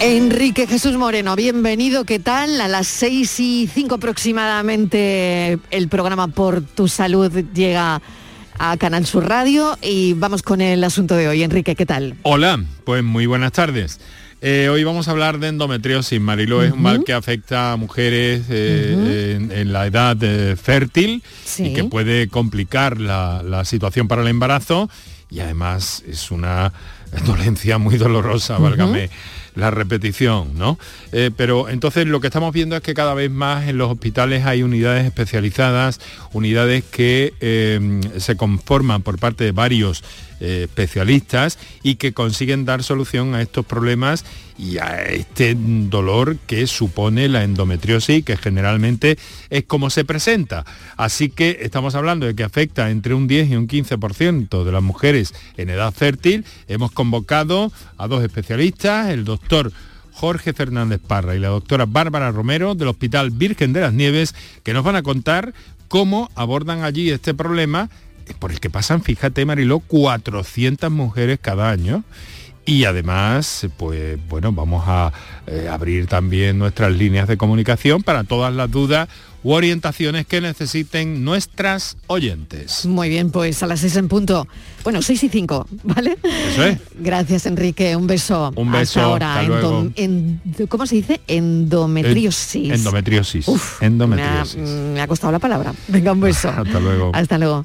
Enrique Jesús Moreno, bienvenido, ¿qué tal? A las 6 y 5 aproximadamente el programa Por tu Salud llega a Canal Sur Radio y vamos con el asunto de hoy. Enrique, ¿qué tal? Hola, pues muy buenas tardes. Eh, hoy vamos a hablar de endometriosis. Marilo es un mal que afecta a mujeres eh, en, en la edad eh, fértil y que puede complicar la, la situación para el embarazo y además es una dolencia muy dolorosa, válgame la repetición, ¿no? Eh, pero entonces lo que estamos viendo es que cada vez más en los hospitales hay unidades especializadas, unidades que eh, se conforman por parte de varios eh, especialistas y que consiguen dar solución a estos problemas y a este dolor que supone la endometriosis, que generalmente es como se presenta. Así que estamos hablando de que afecta entre un 10 y un 15% de las mujeres en edad fértil. Hemos convocado a dos especialistas, el doctor Jorge Fernández Parra y la doctora Bárbara Romero del Hospital Virgen de las Nieves, que nos van a contar cómo abordan allí este problema por el que pasan, fíjate Mariló, 400 mujeres cada año. Y además, pues bueno, vamos a eh, abrir también nuestras líneas de comunicación para todas las dudas u orientaciones que necesiten nuestras oyentes. Muy bien, pues a las 6 en punto. Bueno, 6 y 5, ¿vale? Eso es. Gracias, Enrique. Un beso. Un beso, Hasta ahora. hasta luego. Endom- en- ¿Cómo se dice? Endometriosis. Endometriosis. Uf, Me ha, endometriosis. me ha costado la palabra. Venga, un beso. Hasta luego. Hasta luego.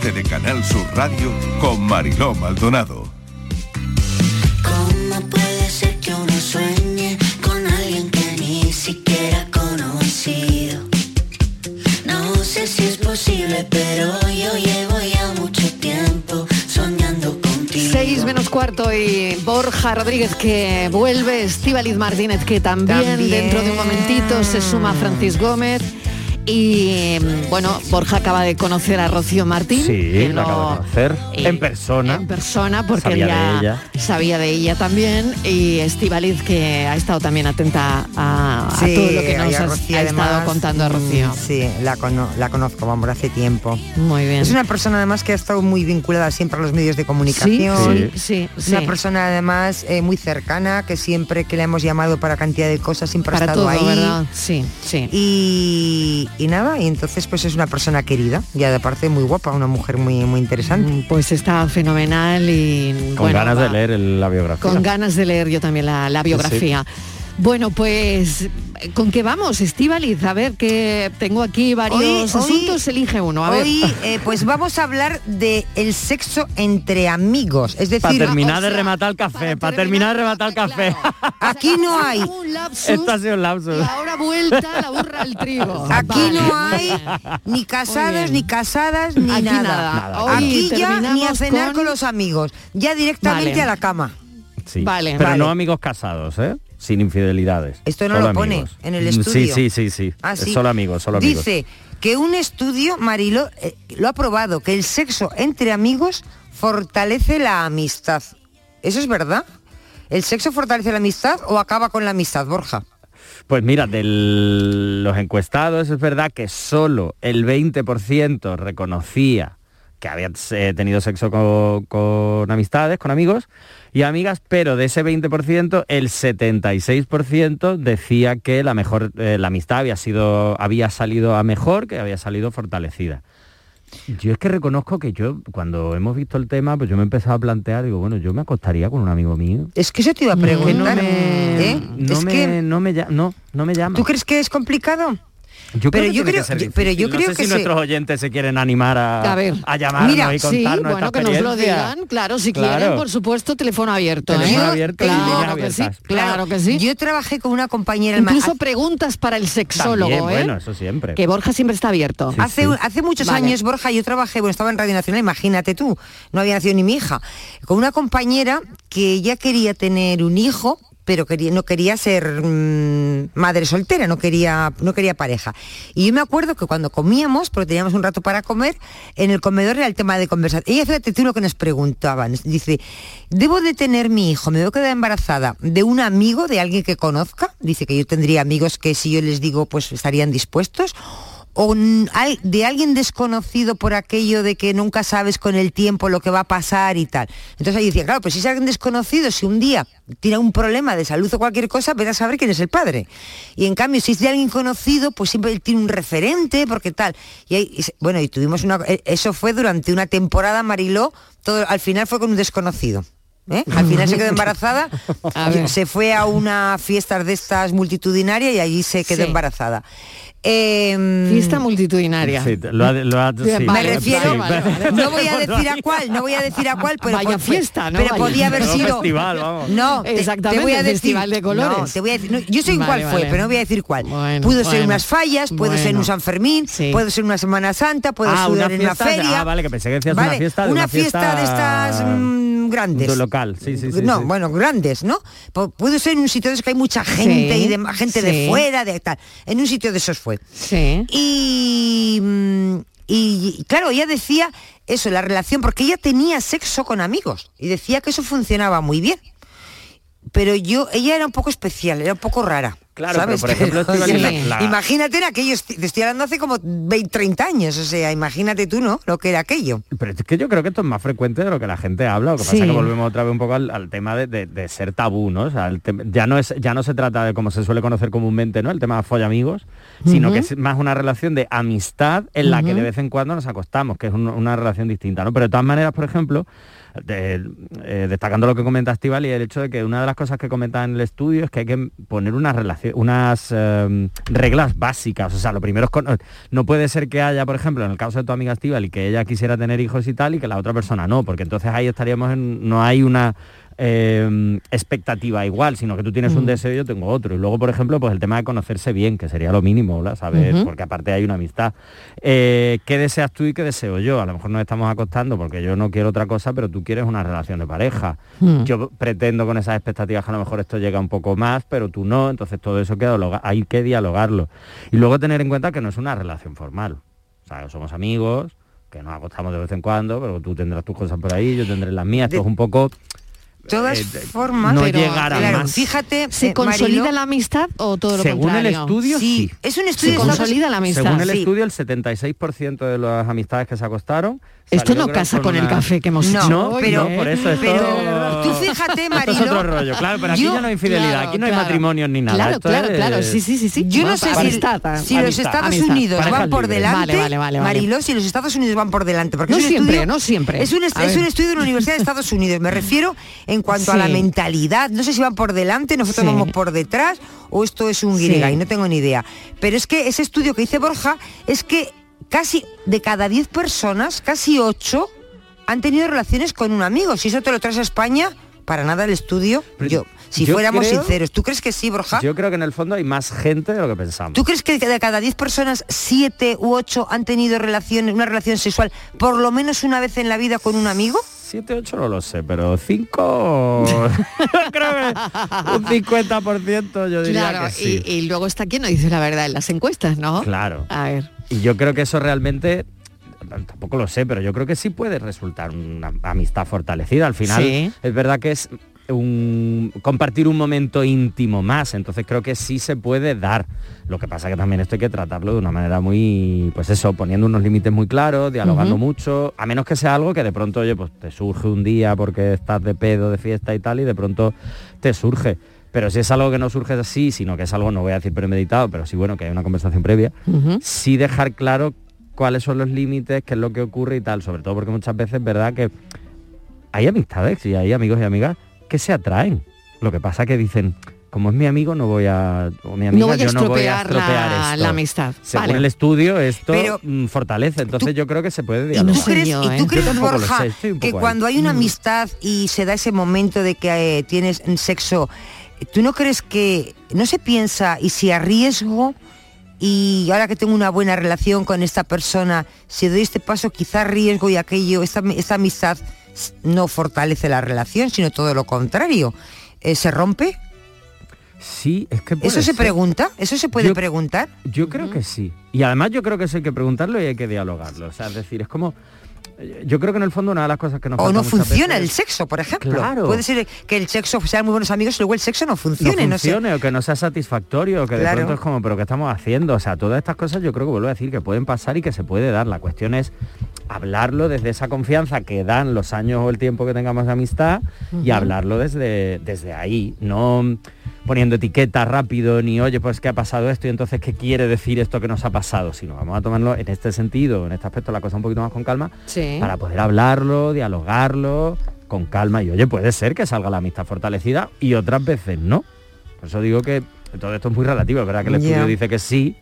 Tarde de Canal Sur Radio con Mariló Maldonado. ¿Cómo puede ser que uno sueñe con alguien que ni siquiera ha conocido? No sé si es posible, pero yo llevo ya mucho tiempo soñando contigo. 6 menos cuarto y Borja Rodríguez que vuelve, Estíbaliz Martínez que también, También. dentro de un momentito se suma Francis Gómez. Y bueno, Borja acaba de conocer a Rocío Martín. Sí, acabo de conocer en persona. en persona porque Sabía ya de ella. sabía de ella también y Estíbaliz que ha estado también atenta a, todo lo que nos has- Rocío, ha estado contando a mm, Rocío. Sí, la, cono- la conozco, vamos, hace tiempo. Muy bien. Es una persona además que ha estado muy vinculada siempre a los medios de comunicación. Sí, sí, sí, Es sí. una persona además eh, muy cercana, que siempre que le hemos llamado para cantidad de cosas siempre Para ha estado todo, ahí. ¿verdad? Sí, sí. Y, y nada, y entonces pues es una persona querida, y aparte muy guapa, una mujer muy, muy interesante. Pues está fenomenal y Con bueno, ganas va- de leer la biografía. Con ganas de leer yo también la, la biografía. Bueno, pues ¿con qué vamos, Estíbaliz? A ver que tengo aquí varios Hoy- hoy- asuntos, elige uno. A ver. Hoy eh, pues vamos a hablar de el sexo entre amigos, es decir, Para terminar de rematar el café, para terminar de rematar el café. aquí no hay Esto ha sido un lapsus. Ahora vuelta la burra al trigo. Aquí Vale. no hay ni casados, ni casadas, ni Aquí nada. nada. Nada. Hoy Aquí ya ni a cenar con- con... los amigos, ya directamente Vale. a la cama. Sí. Vale. Pero Vale. no amigos casados, ¿eh? Sin infidelidades. Esto no Solo lo pone amigos. en el estudio. Sí, sí, sí, sí. Ah, sí. Solo amigos, solo amigos. Dice que un estudio, Marilo, eh, lo ha probado, que el sexo entre amigos fortalece la amistad. ¿Eso es verdad? ¿El sexo fortalece la amistad o acaba con la amistad, Borja? Pues mira, de los encuestados es verdad que solo el 20% reconocía que había eh, tenido sexo con, con amistades, con amigos y amigas, pero de ese 20%, el 76% decía que la mejor, eh, la amistad había sido, había salido a mejor, que había salido fortalecida. Yo es que reconozco que yo, cuando hemos visto el tema, pues yo me he empezado a plantear, digo, bueno, yo me acostaría con un amigo mío. Es que eso te iba a no preguntar. me, ¿eh? no es me- que, no me, no me llama. ¿Tú crees que es complicado? Yo pero yo creo, que yo- pero yo. No creo sé que si se- nuestros oyentes se quieren animar a, A ver. a llamarnos Mira, y Sí, contarnos bueno, esta que nos lo digan, claro, si Claro. quieren, por supuesto, teléfono abierto. Teléfono ¿eh? abierto y líneas claro que sí, claro que sí. Yo trabajé con una compañera Incluso preguntas para el sexólogo, También, ¿eh? bueno, eso siempre. Que Borja siempre está abierto. hace, hace muchos Vale. años, Borja, yo trabajé, bueno, estaba en Radio Nacional, imagínate tú, no había nacido ni mi hija, con una compañera que ya quería tener un hijo, pero quería, no quería ser mm, madre soltera, no quería, no quería pareja. Y yo me acuerdo que cuando comíamos, porque teníamos un rato para comer, en el comedor era el tema de conversación. Ella, fíjate tú lo que nos preguntaban, dice, ¿debo de tener mi hijo? ¿Me debo quedar embarazada de un amigo, de alguien que conozca? Dice que yo tendría amigos que si yo les digo, pues estarían dispuestos o de alguien desconocido por aquello de que nunca sabes con el tiempo lo que va a pasar y tal. Entonces ahí decía, claro, pues si es alguien desconocido, si un día tiene un problema de salud o cualquier cosa, vete a saber quién es el padre. Y en cambio, si es de alguien conocido, pues siempre él tiene un referente, porque tal. Y, ahí- y bueno, y tuvimos una... eh, Eso fue durante una temporada, Mariló, todo, al final fue con un desconocido. ¿eh? Al final se quedó embarazada, se fue a una fiesta de estas multitudinaria y allí se quedó Sí. embarazada. Em, Fiesta multitudinaria. Sí, lo ha- lo ha- sí. vale, me refiero, vale, vale, vale. no voy a decir a cuál, no voy a decir a cuál, pero, Vaya por- fiesta, ¿no? pero Vaya. podía haber sido festival, vamos. No, te- Exactamente, te voy a decir festival de colores. No, te voy a decir, no, yo sé en Vale, cuál fue, vale. pero no voy a decir cuál. Bueno, pudo ser bueno. unas fallas, puede ser Bueno. un San Fermín, Sí. puede ser una Semana Santa, puede Ah, ser una en de- feria. ah, vale, que pensé que decías una fiesta de una fiesta- de estas mm, grandes. De local, sí, sí, sí. no, sí. bueno, grandes, ¿no? Pu- Puede ser en un sitio de esos que hay mucha gente Sí, y de, gente sí. de fuera, de tal. En un sitio de esos fue. Sí. Y, mm, y, y, claro, ella decía eso, la relación, porque ella tenía sexo con amigos y decía que eso funcionaba muy bien. Pero yo, ella era un poco especial, era un poco rara. Claro, pero, por ejemplo, Pero, oye, la- la- Imagínate en aquellos, te estoy hablando hace como 20, 30 años, o sea, imagínate tú, ¿no? Lo que era aquello. Pero es que yo creo que esto es más frecuente de lo que la gente habla. Lo que pasa Sí. es que volvemos otra vez un poco al, al tema de, de- de ser tabú, ¿no? O sea, el ya no es ya no se trata de como se suele conocer comúnmente, ¿no? El tema de follamigos, sino que es más una relación de amistad en la que de vez en cuando nos acostamos, que es un- una relación distinta, ¿no? Pero de todas maneras, por ejemplo, de- eh, destacando lo que comenta Estival y el hecho de que una de las cosas que comenta en el estudio es que hay que poner unas unas eh, reglas básicas. O sea, lo primero es con- no puede ser que haya, por ejemplo, en el caso de tu amiga Estival y que ella quisiera tener hijos y tal y que la otra persona no, porque entonces ahí estaríamos en, no hay una eh, expectativa igual, sino que tú tienes un deseo y yo tengo otro. Y luego, por ejemplo, pues el tema de conocerse bien, que sería lo mínimo, ¿la? ¿sabes? Porque aparte hay una amistad. Eh, ¿Qué deseas tú y qué deseo yo? A lo mejor nos estamos acostando porque yo no quiero otra cosa, pero tú quieres una relación de pareja. Mm. Yo pretendo con esas expectativas que a lo mejor esto llega un poco más, pero tú no, entonces todo eso queda, hay que dialogarlo. Y luego tener en cuenta que no es una relación formal. O sea, somos amigos, que nos acostamos de vez en cuando, pero tú tendrás tus cosas por ahí, yo tendré las mías, esto es un poco... todas eh, formas, no pero, llegar a claro, más. fíjate, ¿Se eh, consolida la amistad o todo lo Según el contrario? estudio, sí. Es un Se estudio consolida la amistad. Según el Sí. estudio, el 76% de las amistades que se acostaron... Esto no casa con el café que hemos No, hecho No, pero por eso esto... Pero tú fíjate, Esto Marilo. es otro rollo, claro, pero aquí yo- ya no hay infidelidad, claro, aquí no hay claro. matrimonios ni nada. Claro, esto claro, es- claro, sí, sí, sí, sí. Yo no sé si, amistad, si los Estados amistad. Unidos van por delante, Vale, vale, vale. Mariló, si los Estados Unidos van por delante, porque No siempre, no siempre. Es un, es un estudio de la Universidad de Estados Unidos, me refiero en cuanto a la mentalidad, no sé si van por delante, nosotros Sí. vamos por detrás o esto es un Sí. guirigay, no tengo ni idea. Pero es que ese estudio que dice Borja es que casi de cada 10 personas, casi 8 han tenido relaciones con un amigo. Si eso te lo traes a España, para nada el estudio, yo, si yo fuéramos creo- sinceros, ¿tú crees que sí, Borja? Yo creo que en el fondo hay más gente de lo que pensamos. ¿Tú crees que de cada 10 personas, 7 u 8 han tenido relaciones, una relación sexual por lo menos una vez en la vida con un amigo? 7, 8 no lo sé, pero 5... creo que un 50% yo diría Claro, que sí. y, y luego está quien no dice la verdad en las encuestas, ¿no? Claro. A ver. Y yo creo que eso realmente, tampoco lo sé, pero yo creo que sí puede resultar una amistad fortalecida. Al final Sí. es verdad que es un compartir un momento íntimo más, entonces creo que sí se puede dar. Lo que pasa que también esto hay que tratarlo de una manera muy, pues eso, poniendo unos límites muy claros, dialogando mucho, a menos que sea algo que de pronto, oye, pues te surge un día porque estás de pedo, de fiesta y tal, y de pronto te surge. Pero si es algo que no surge así, sino que es algo, no voy a decir premeditado, pero sí bueno, que hay una conversación previa, sí dejar claro cuáles son los límites, qué es lo que ocurre y tal, sobre todo porque muchas veces es verdad que hay amistades y hay amigos y amigas que se atraen. Lo que pasa que dicen, como es mi amigo, no voy a. O mi amiga, No voy a yo no voy a estropear la- estropear esto. la amistad. Según Vale. el estudio, esto Pero- mm, fortalece. Entonces yo creo que se puede ¿Y tú dialogar. crees, yo, y tú crees, Borja, sé, que ahí. cuando hay una amistad y se da ese momento de que eh, tienes sexo, ¿tú no crees que no se piensa y si arriesgo y ahora que tengo una buena relación con esta persona, si doy este paso, quizá riesgo y aquello, esta, esta amistad no fortalece la relación, sino todo lo contrario. Eh, ¿Se rompe? Sí, es que puede ¿Eso se pregunta? ¿Eso se puede Yo- preguntar? Yo creo que sí. Y además yo creo que eso hay que preguntarlo y hay que dialogarlo. O sea, es decir, es como... Yo creo que en el fondo una de las cosas que nos O no funciona el sexo, por ejemplo. Claro. Puede ser que el sexo sean muy buenos amigos y luego el sexo no funcione, no no, sé. funcione o que no sea satisfactorio, o que Claro. de pronto es como, pero ¿qué estamos haciendo? O sea, todas estas cosas yo creo que vuelvo a decir que pueden pasar y que se puede dar. La cuestión es hablarlo desde esa confianza que dan los años o el tiempo que tengamos de amistad y hablarlo desde, desde ahí, no poniendo etiquetas rápido ni oye pues qué ha pasado esto y entonces qué quiere decir esto que nos ha pasado sino vamos a tomarlo en este sentido en este aspecto la cosa un poquito más con calma Sí. para poder hablarlo, dialogarlo con calma. Y oye, puede ser que salga la amistad fortalecida y otras veces no. Por eso digo que todo esto es muy relativo. Es verdad que el estudio dice que sí,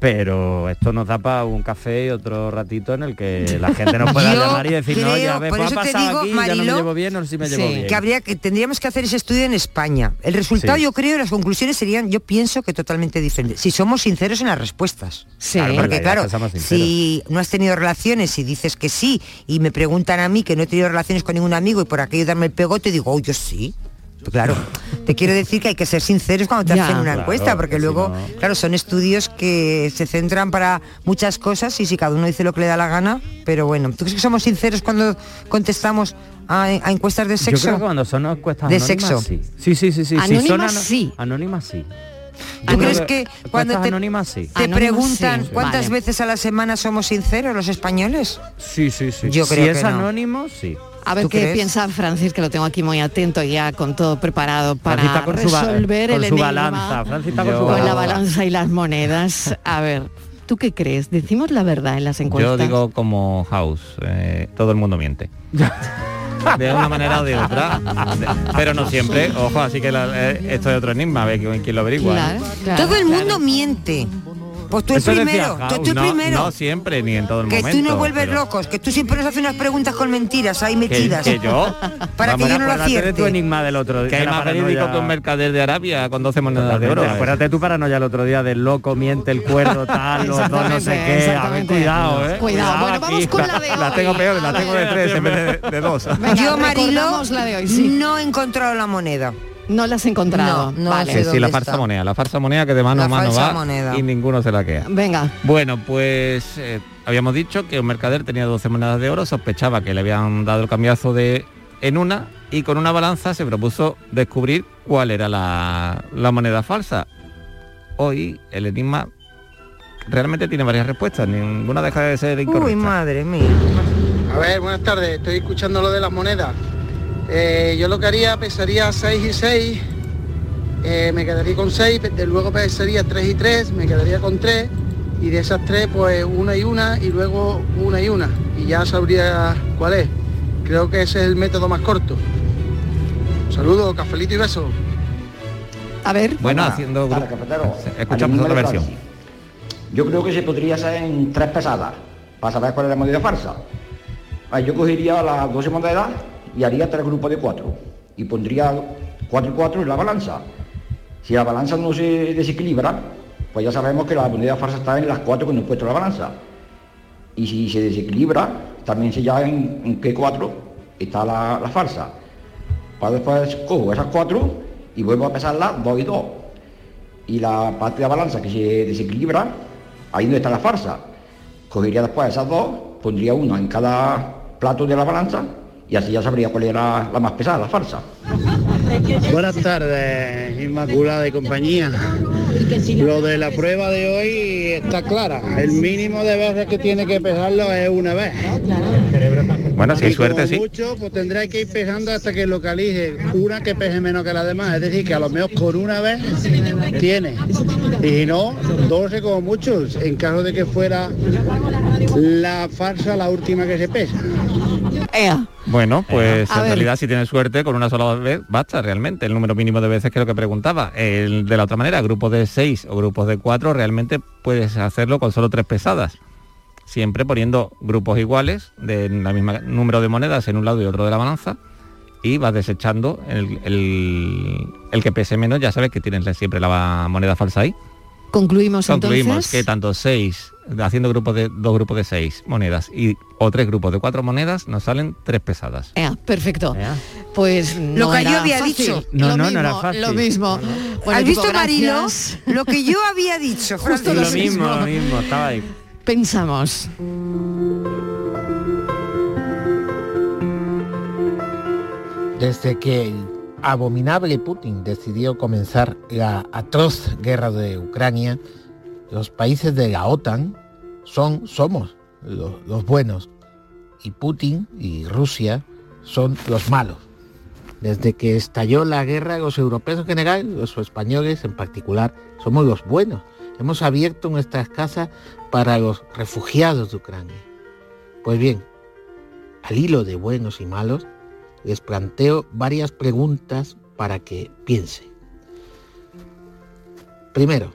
pero esto nos da para un café y otro ratito en el que la gente nos pueda llamar y decir, no, ya ves, pues ha pasado digo, aquí, ya no me llevo bien, no sé si me llevo bien. que habría que tendríamos que hacer ese estudio en España. El resultado, Sí. yo creo, las conclusiones serían, yo pienso que totalmente diferentes. Si somos sinceros en las respuestas. Sí. Claro, Porque claro, si no has tenido relaciones y dices que sí, y me preguntan a mí que no he tenido relaciones con ningún amigo y por aquello darme el pegote, digo, oh, yo sí. Pues Claro, te quiero decir que hay que ser sinceros cuando te Ya. hacen una Claro, encuesta, porque que si luego, no- claro, son estudios que se centran para muchas cosas y si cada uno dice lo que le da la gana, pero bueno, ¿tú crees que somos sinceros cuando contestamos a, a encuestas de Yo sexo? creo que cuando son encuestas De anónimas, sexo. sí. Sí, sí, sí, sí. Si Anónimas, son ano- sí. Anónimas sí. ¿Tú crees que cuando te, anónimas sí. te Anónimas, preguntan sí. cuántas Vale. veces a la semana somos sinceros los españoles? Sí, sí, sí. Yo si creo es que no. anónimo, sí. A ver ¿Tú qué crees? piensa Francis, que lo tengo aquí muy atento ya con todo preparado para resolver con el su enigma balanza. Francis está con Yo- su con la balanza. y las monedas. A ver, ¿tú qué crees? ¿Decimos la verdad en las encuestas? Yo digo como House, eh, todo el mundo miente. De una manera o de otra. Pero no siempre. Ojo, así que la- eh, esto es otro enigma, a ver quién, quién lo averigua. ¿eh? Claro, Todo el claro. mundo miente. Pues tú el Eso primero, tú, tú el no, primero. no siempre, ni en todo el que momento. tú no vuelves pero- locos, que tú siempre nos haces unas preguntas con mentiras ahí que, metidas. que yo Para que Vamos, yo no lo Acuérdate de tu acierte. enigma del otro que de hay la más paranoia. verídico que un mercader de Arabia con 12 monedas de oro. Totalmente. Acuérdate tu paranoia el otro día del loco, miente el cuerdo, tal, los dos, no sé qué. A ver, cuidado, eh. Cuidado. Bueno, vamos con la de La hoy. tengo peores, la tengo de tres en vez de, de dos. Venga, Yo, Marilo, recordamos la de hoy, sí. no he encontrado la moneda. No la has encontrado. No, no vale. sé sí, la farsa está. moneda, la farsa moneda que de mano La a mano va moneda. y ninguno se la queda. Venga, Bueno, pues eh, habíamos dicho que un mercader tenía 12 monedas de oro, sospechaba que le habían dado el cambiazo de en una y con una balanza se propuso descubrir cuál era la, la moneda falsa. Hoy el enigma realmente tiene varias respuestas, ninguna deja de ser incorrecta. Uy, madre mía. A ver, buenas tardes, estoy escuchando lo de las monedas. Eh, yo lo que haría, pesaría 6 y 6, eh, me quedaría con 6, luego pesaría 3 y 3, me quedaría con 3, y de esas 3 pues una y una, y luego una y una, y ya sabría cuál es. Creo que ese es el método más corto. Saludos, cafelito y besos. a ver. Bueno, haciendo Dale, grupo. cafetero. Escuchamos otra versión. Yo creo que se podría hacer en tres pesadas, para saber cuál es la moneda falsa. Ah, Yo cogería las 12 monedas y haría tres grupos de cuatro. Y pondría cuatro y cuatro en la balanza. Si la balanza no se desequilibra, pues ya sabemos que la moneda falsa está en las cuatro que no he puesto la balanza. Y si se desequilibra, también se ya en, en qué cuatro está la, la falsa. Para después cojo esas cuatro y vuelvo a pesarlas dos y dos. Y la parte de la balanza que se desequilibra, ahí donde está la farsa. Cogería después esas dos, pondría una en cada plato de la balanza y así ya sabría cuál era la más pesada, la farsa. Buenas tardes, Inmaculada y compañía. Lo de la prueba de hoy está clara. El mínimo de veces que tiene que pesarlo es una vez. Bueno, si hay suerte, sí. mucho, pues tendrá que ir pesando hasta que localice una que pese menos que la demás. Es decir, que a lo mejor con una vez tiene. Y si no, 12 como muchos, en caso de que fuera la farsa la última que se pesa. Bueno, pues en ver. realidad si tienes suerte con una sola vez basta realmente. El número mínimo de veces que es lo que preguntaba. El, de la otra manera, grupos de seis o grupos de cuatro, realmente puedes hacerlo con solo tres pesadas. Siempre poniendo grupos iguales de la misma número de monedas en un lado y otro de la balanza y vas desechando el, el- el que pese menos, ya sabes que tienes siempre la moneda falsa ahí. Concluimos, Concluimos entonces. que tanto seis, haciendo grupos de dos grupos de seis monedas y o tres grupos de cuatro monedas, nos salen tres pesadas. Perfecto. Pues Lo que yo había fácil. dicho. No, lo no, no era fácil. Lo mismo. Bueno, ¿Has tipo, visto, Marilo? Lo que yo había dicho, Justo lo Lo mismo, mismo. lo mismo, estaba ahí. Pensamos. Desde que el abominable Putin decidió comenzar la atroz guerra de Ucrania, los países de la OTAN son, somos los, los buenos y Putin y Rusia son los malos. Desde que estalló la guerra, los europeos en general, los españoles en particular, somos los buenos. Hemos abierto nuestras casas para los refugiados de Ucrania. Pues bien, al hilo de buenos y malos, les planteo varias preguntas para que piensen. Primero,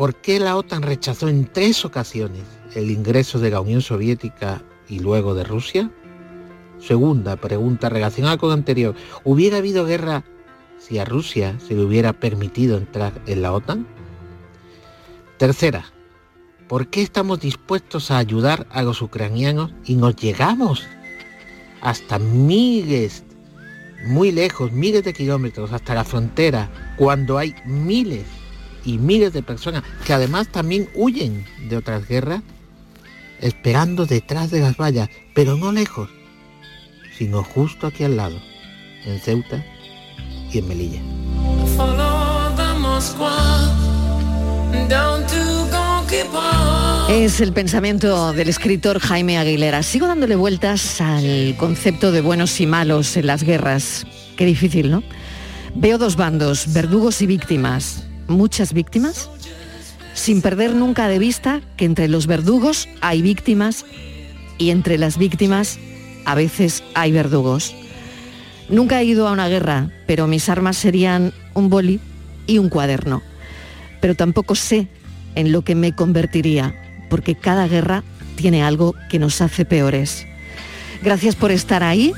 ¿por qué la OTAN rechazó en tres ocasiones el ingreso de la Unión Soviética y luego de Rusia? Segunda pregunta relacionada con la anterior, ¿hubiera habido guerra si a Rusia se le hubiera permitido entrar en la OTAN? Tercera, ¿por qué estamos dispuestos a ayudar a los ucranianos y nos llegamos hasta miles, muy lejos, miles de kilómetros, hasta la frontera, cuando hay miles y miles de personas que además también huyen de otras guerras, esperando detrás de las vallas, pero no lejos, sino justo aquí al lado, en Ceuta y en Melilla. Es el pensamiento del escritor Jaime Aguilera. Sigo dándole vueltas al concepto de buenos y malos en las guerras. Qué difícil, ¿no? Veo dos bandos, verdugos y víctimas. ¿Muchas víctimas? Sin perder nunca de vista que entre los verdugos hay víctimas y entre las víctimas a veces hay verdugos. Nunca he ido a una guerra, pero mis armas serían un boli y un cuaderno. Pero tampoco sé en lo que me convertiría, porque cada guerra tiene algo que nos hace peores. Gracias por estar ahí.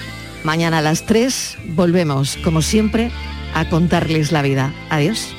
Mañana a las 3 volvemos, como siempre, a contarles la vida. Adiós.